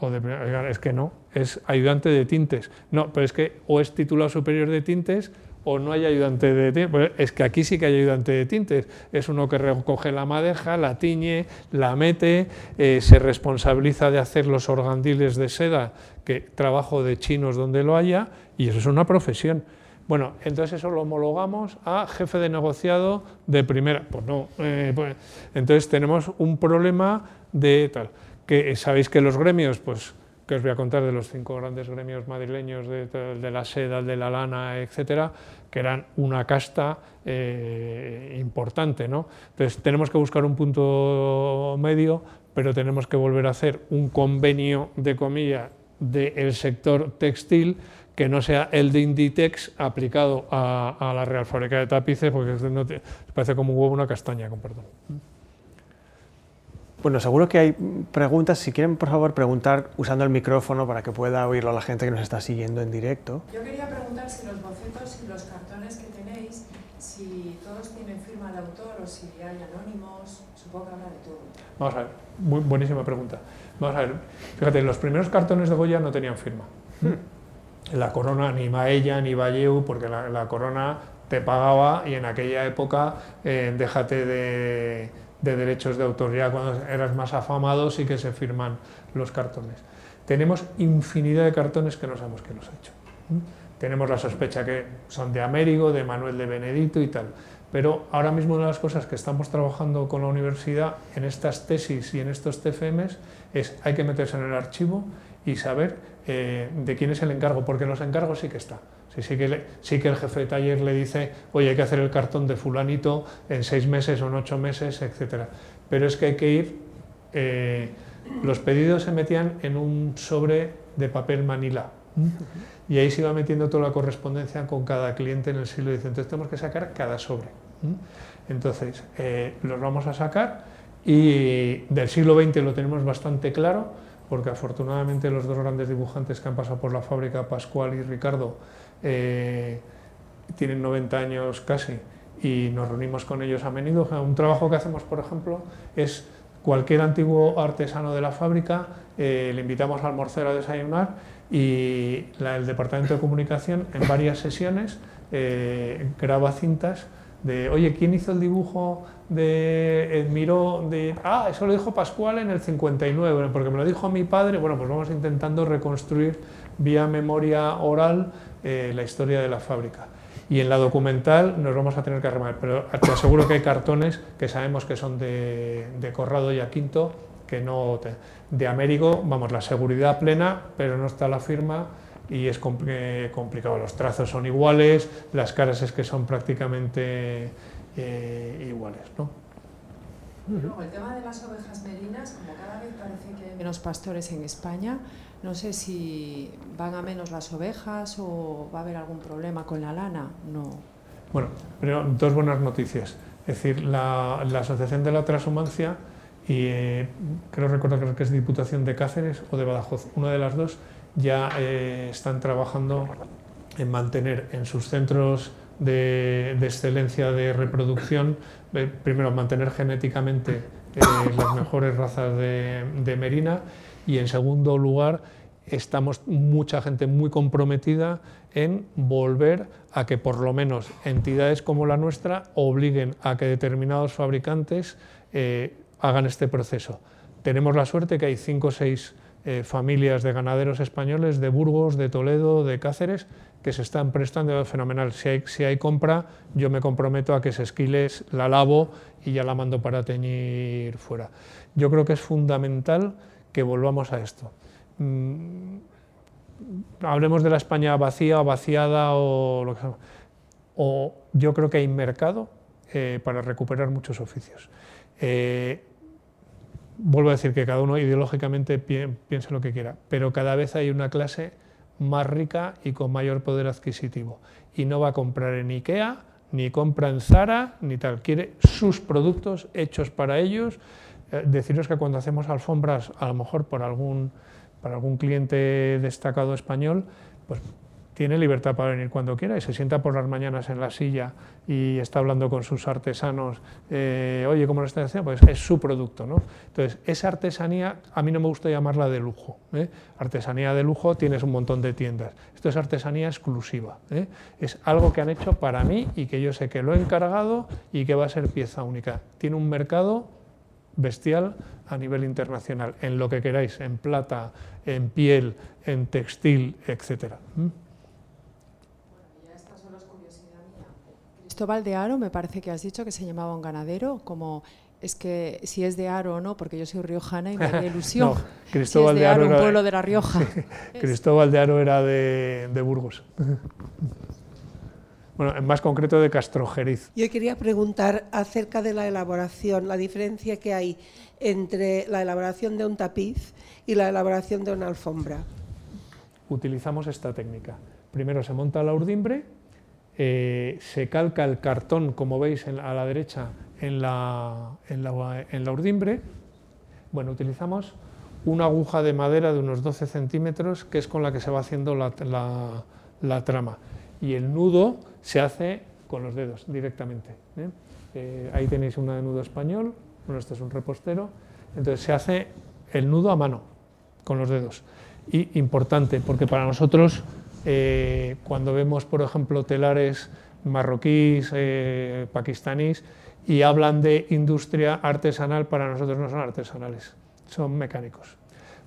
O de, es que no, es ayudante de tintes. No, pero es que o es titulado superior de tintes o no hay ayudante de tintes. Pues es que aquí sí que hay ayudante de tintes. Es uno que recoge la madeja, la tiñe, la mete, eh, se responsabiliza de hacer los organdiles de seda, que trabajo de chinos donde lo haya, y eso es una profesión. Bueno, entonces eso lo homologamos a jefe de negociado de primera. Pues no, eh, pues, entonces tenemos un problema de tal. Que sabéis que los gremios, pues que os voy a contar de los cinco grandes gremios madrileños de, de la seda, de la lana, etcétera, que eran una casta eh, importante. ¿no? Entonces tenemos que buscar un punto medio, pero tenemos que volver a hacer un convenio de comillas del sector textil que no sea el de Inditex aplicado a, la Real Fábrica de Tapices, porque parece como un huevo una castaña, con perdón. Bueno, seguro que hay preguntas. Si quieren, por favor, preguntar usando el micrófono para que pueda oírlo la gente que nos está siguiendo en directo. Yo quería preguntar si los bocetos y los cartones que tenéis, si todos tienen firma de autor o si hay anónimos. Supongo que habla de todo. Vamos a ver, muy buenísima pregunta. Vamos a ver, fíjate, los primeros cartones de Goya no tenían firma. Hmm. La corona, ni Maella ni Valleu, porque la, corona te pagaba y en aquella época eh, déjate de de derechos de autor. Ya cuando eras más afamado sí que se firman los cartones. Tenemos infinidad de cartones que no sabemos quién los ha hecho. Tenemos la sospecha que son de Américo, de Manuel de Benedito y tal. Pero ahora mismo una de las cosas que estamos trabajando con la universidad en estas tesis y en estos TFMs es hay que meterse en el archivo y saber eh, de quién es el encargo, porque los encargos sí que están. Sí, sí, que sí que el jefe de taller le dice, oye, hay que hacer el cartón de fulanito en seis meses o en ocho meses, etc. Pero es que hay que ir, eh, los pedidos se metían en un sobre de papel manila. Y ahí se iba metiendo toda la correspondencia con cada cliente en el siglo XIX. Entonces tenemos que sacar cada sobre. Entonces, eh, los vamos a sacar y del siglo XX lo tenemos bastante claro, porque afortunadamente los dos grandes dibujantes que han pasado por la fábrica, Pascual y Ricardo, eh, tienen 90 años casi y nos reunimos con ellos a menudo. Un trabajo que hacemos, por ejemplo, es cualquier antiguo artesano de la fábrica, eh, le invitamos a almorzar a desayunar y el Departamento de Comunicación en varias sesiones eh, graba cintas de, oye, ¿quién hizo el dibujo de Miró? De, ah, eso lo dijo Pascual en el 59, porque me lo dijo mi padre. Bueno, pues vamos intentando reconstruir vía memoria oral eh, la historia de la fábrica. Y en la documental nos vamos a tener que arremar, pero te aseguro que hay cartones que sabemos que son de, Corrado y Aquinto, que no de Américo, vamos, la seguridad plena, pero no está la firma y es complicado. Los trazos son iguales, las caras es que son prácticamente eh, iguales. ¿no? el tema de las ovejas merinas, como cada vez parece que hay menos pastores en España, no sé si van a menos las ovejas o va a haber algún problema con la lana. No. Bueno, pero dos buenas noticias. Es decir, la, Asociación de la Transhumancia y eh, creo recordar que es Diputación de Cáceres o de Badajoz, una de las dos, ya eh, están trabajando en mantener en sus centros de, excelencia de reproducción, eh, primero mantener genéticamente las mejores razas de, merina y en segundo lugar estamos mucha gente muy comprometida en volver a que por lo menos entidades como la nuestra obliguen a que determinados fabricantes eh, hagan este proceso. Tenemos la suerte que hay cinco o seis eh, familias de ganaderos españoles de Burgos, de Toledo, de Cáceres, que se están prestando fenomenal. Si hay, si hay compra, yo me comprometo a que se esquiles, la lavo y ya la mando para teñir fuera. Yo creo que es fundamental que volvamos a esto. Mm, hablemos de la España vacía o vaciada o lo que sea. O yo creo que hay mercado eh, para recuperar muchos oficios. Eh, vuelvo a decir que cada uno ideológicamente piense lo que quiera, pero cada vez hay una clase más rica y con mayor poder adquisitivo. Y no va a comprar en IKEA, ni compra en Zara, ni tal. Quiere sus productos hechos para ellos eh, deciros que cuando hacemos alfombras, a lo mejor por algún, para algún cliente destacado español, pues tiene libertad para venir cuando quiera y se sienta por las mañanas en la silla y está hablando con sus artesanos, eh, oye, ¿cómo lo estás haciendo? Pues es su producto. ¿no? Entonces, esa artesanía, a mí no me gusta llamarla de lujo. ¿eh? Artesanía de lujo tienes un montón de tiendas. Esto es artesanía exclusiva. Es algo que han hecho para mí y que yo sé que lo he encargado y que va a ser pieza única. Tiene un mercado bestial a nivel internacional, en lo que queráis, en plata, en piel, en textil, etc. Bueno, ya estos son los Cristóbal de Aro, me parece que has dicho que se llamaba un ganadero, como es que si es de Aro o no, porque yo soy riojana y me da ilusión. no, Cristóbal si es de, Aro, un pueblo de La Rioja. Cristóbal de Aro era de, de Burgos. bueno, en más concreto de Castrojeriz. Yo quería preguntar acerca de la elaboración, la diferencia que hay entre la elaboración de un tapiz y la elaboración de una alfombra. Utilizamos esta técnica. Primero se monta la urdimbre, eh, se calca el cartón, como veis a la derecha, en la, en, la, urdimbre. Bueno, utilizamos una aguja de madera de unos 12 centímetros, que es con la que se va haciendo la, la trama. Y el nudo se hace con los dedos directamente. ¿eh? Eh, ahí tenéis de nudo español, bueno, este es un repostero, entonces se hace el nudo a mano, con los dedos. Y importante, porque para nosotros, eh, cuando vemos, por ejemplo, telares marroquíes, pakistaníes, y hablan de industria artesanal, para nosotros no son artesanales, son mecánicos,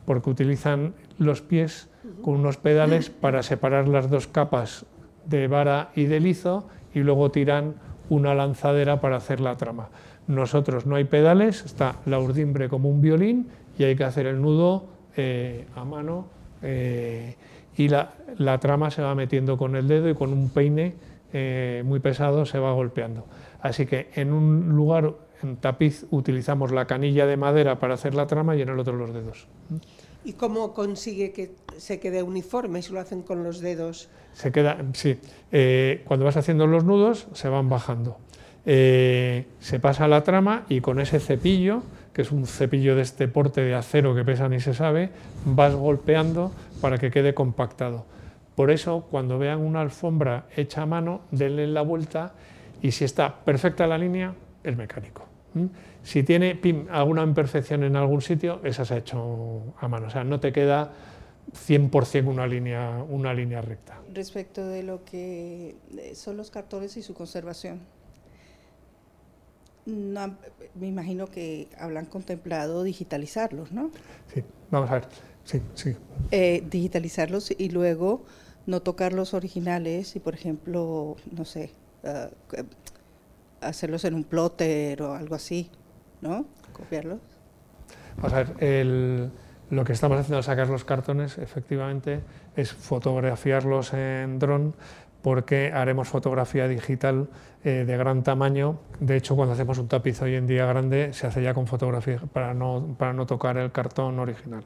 porque utilizan los pies con unos pedales para separar las dos capas de vara y de lizo y luego tiran una lanzadera para hacer la trama. Nosotros no hay pedales, está la urdimbre como un violín y hay que hacer el nudo eh, a mano eh, y la, la, trama se va metiendo con el dedo y con un peine eh, muy pesado se va golpeando. Así que en un lugar, en tapiz, utilizamos la canilla de madera para hacer la trama y en el otro los dedos. ¿Y cómo consigue que se quede uniforme si lo hacen con los dedos? Se queda, sí. Eh, cuando vas haciendo los nudos, se van bajando. Eh, se pasa la trama y con ese cepillo, que es un cepillo de este porte de acero que pesa ni se sabe, vas golpeando para que quede compactado. Por eso, cuando vean una alfombra hecha a mano, denle la vuelta y si está perfecta la línea, el mecánico. Si tiene alguna imperfección en algún sitio, esa se ha hecho a mano. O sea, no te queda 100% una línea, una línea recta. Respecto de lo que eh, son los cartones y su conservación, me imagino que habrán contemplado digitalizarlos, ¿no? Sí, vamos a ver. Sí, sí. Eh, digitalizarlos y luego no tocar los originales y, por ejemplo, no sé, uh, hacerlos en un plotter o algo así, ¿no? Copiarlos. Vamos a ver, lo que estamos haciendo al sacar los cartones, efectivamente, es fotografiarlos en dron porque haremos fotografía digital eh, de gran tamaño. De hecho, cuando hacemos un tapiz hoy en día grande, se hace ya con fotografía para no, para no tocar el cartón original.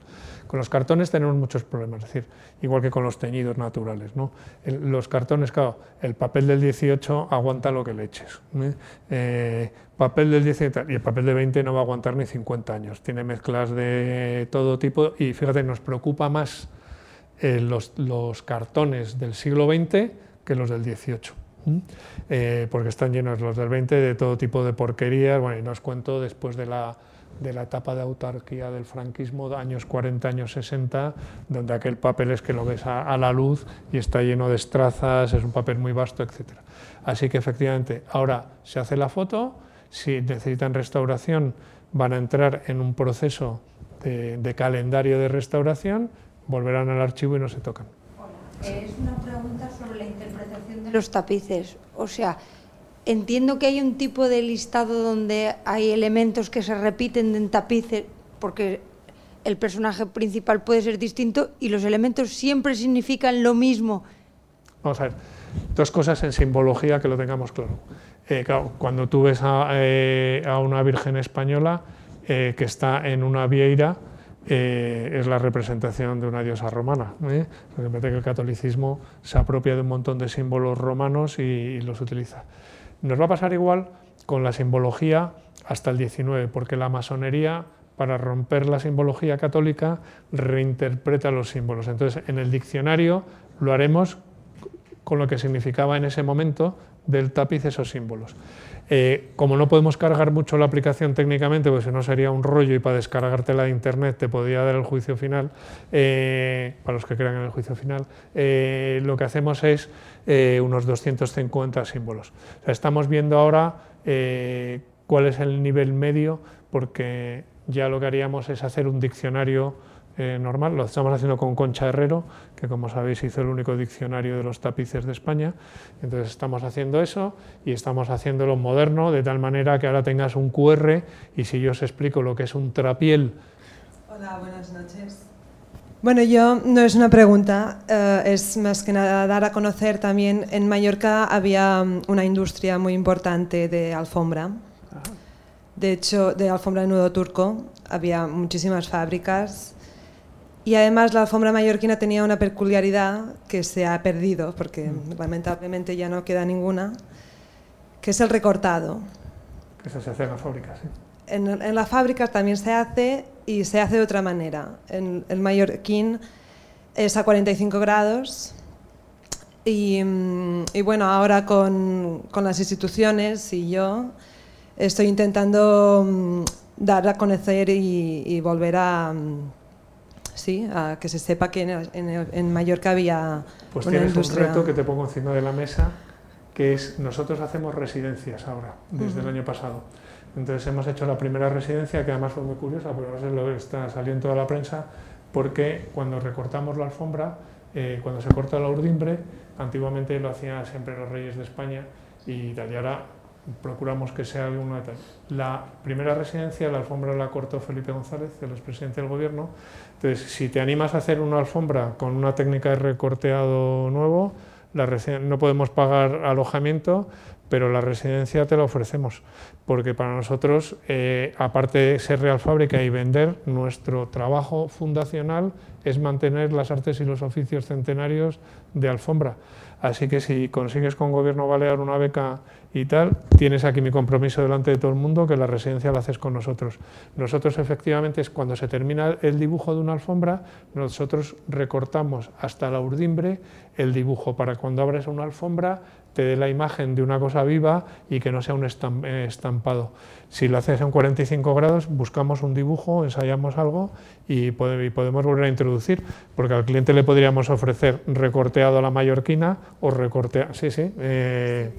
Con los cartones tenemos muchos problemas, es decir, igual que con los teñidos naturales. ¿no? los cartones, claro, el papel del 18 aguanta lo que le eches. ¿eh? Eh, papel del 18 y el papel de 20 no va a aguantar ni 50 años. Tiene mezclas de todo tipo y fíjate, nos preocupa más los, los cartones del siglo XX que los del 18. Eh, porque están llenos los del 20 de todo tipo de porquerías. Bueno, y no os cuento después de la, de la etapa de autarquía del franquismo, años 40, años 60, donde aquel papel es que lo ves a, la luz y está lleno de estrazas, es un papel muy vasto, etc. Así que efectivamente, ahora se hace la foto, si necesitan restauración, van a entrar en un proceso de, calendario de restauración, volverán al archivo y no se tocan. Es una pregunta sobre la interpretación de los tapices. O sea, entiendo que hay un tipo de listado donde hay elementos que se repiten en tapices porque el personaje principal puede ser distinto y los elementos siempre significan lo mismo. Vamos a ver, dos cosas en simbología que lo tengamos claro. Eh, cuando tú ves a, eh, una Virgen española eh, que está en una vieira, eh, es la representación de una diosa romana. ¿eh? Porque que el catolicismo se apropia de un montón de símbolos romanos y, los utiliza. Nos va a pasar igual con la simbología hasta el 19, porque la masonería, para romper la simbología católica, reinterpreta los símbolos. Entonces, en el diccionario lo haremos con lo que significaba en ese momento del tapiz esos símbolos. Eh, como no podemos cargar mucho la aplicación técnicamente, pues si no sería un rollo y para descargártela de internet te podría dar el juicio final, eh, para los que crean en el juicio final, eh, lo que hacemos es unos 250 símbolos. estamos viendo ahora cuál es el nivel medio, porque ya lo que haríamos es hacer un diccionario eh, normal, lo estamos haciendo con Concha Herrero, que como sabéis hizo el único diccionario de los tapices de España. Entonces estamos haciendo eso y estamos haciéndolo moderno, de tal manera que ahora tengas un QR y si yo os explico lo que es un trapiel. Hola, buenas noches. Bueno, yo no es una pregunta, eh, es más que nada dar a conocer también, en Mallorca había mm, una industria muy importante de alfombra, de hecho, de alfombra de nudo turco, había muchísimas fábricas y además la alfombra mallorquina tenía una peculiaridad que se ha perdido, porque Mm. lamentablemente ya no queda ninguna, que es el recortado. Eso se hace en la fábrica, sí. En, en la fábrica también se hace y se hace de otra manera. En el mallorquín es a 45 grados y, mm, y bueno, ahora con, con las instituciones y yo estoy intentando mm, dar a conocer y, y volver a, sí, a que se sepa que en, en- en Mallorca había Pues una tienes industria. un reto que te pongo encima de la mesa, que es nosotros hacemos residencias ahora, desde el año pasado. Entonces hemos hecho la primera residencia, que además fue muy curiosa, porque no sé, lo está salió en toda la prensa, porque cuando recortamos la alfombra, eh, cuando se corta la urdimbre, antiguamente lo hacían siempre los reyes de España y tal, y ahora procuramos que sea tal. La primera residencia, la alfombra la cortó Felipe González, el expresidente del gobierno. Entonces, si te animas a hacer una alfombra con una técnica de recorteado nuevo, la no podemos pagar alojamiento, pero la residencia te la ofrecemos, porque para nosotros, eh, aparte de ser Real Fábrica y vender, nuestro trabajo fundacional es mantener las artes y los oficios centenarios de alfombra. Así que si consigues con Gobierno Balear una beca y tal, tienes aquí mi compromiso delante de todo el mundo que la residencia la haces con nosotros. Nosotros efectivamente es cuando se termina el dibujo de una alfombra, nosotros recortamos hasta la urdimbre el dibujo para cuando abres una alfombra te dé la imagen de una cosa viva y que no sea un eh, estampado. Si lo haces en 45 grados, buscamos un dibujo, ensayamos algo y, pode- y podemos volver a introducir, porque al cliente le podríamos ofrecer recorteado a la mallorquina o recorteado. Sí, sí. eh,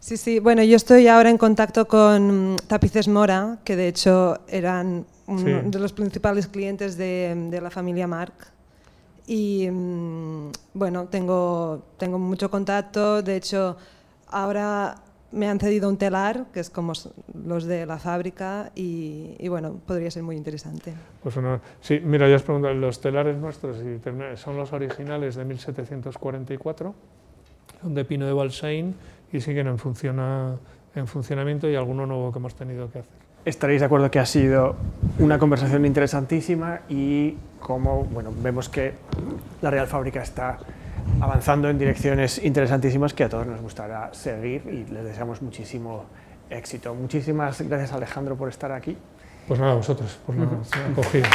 Sí, sí. Bueno, yo estoy ahora en contacto con Tapices Mora, que de hecho eran uno Sí. de los principales clientes de, de la familia Marc. Y mm, bueno, tengo, tengo mucho contacto. De hecho, ahora me han cedido un telar, que es como los de la fábrica, y, bueno, podría ser muy interesante. Pues sí, mira, ya os pregunto, los telares nuestros son los originales de 1744, son de pino de Balsain y siguen en, funciona- en funcionamiento y alguno nuevo que hemos tenido que hacer. Estaréis de acuerdo que ha sido una conversación interesantísima y como bueno, vemos que la Real Fábrica está avanzando en direcciones interesantísimas que a todos nos gustará seguir y les deseamos muchísimo éxito. Muchísimas gracias Alejandro por estar aquí. Pues nada, vosotros, por la acogida.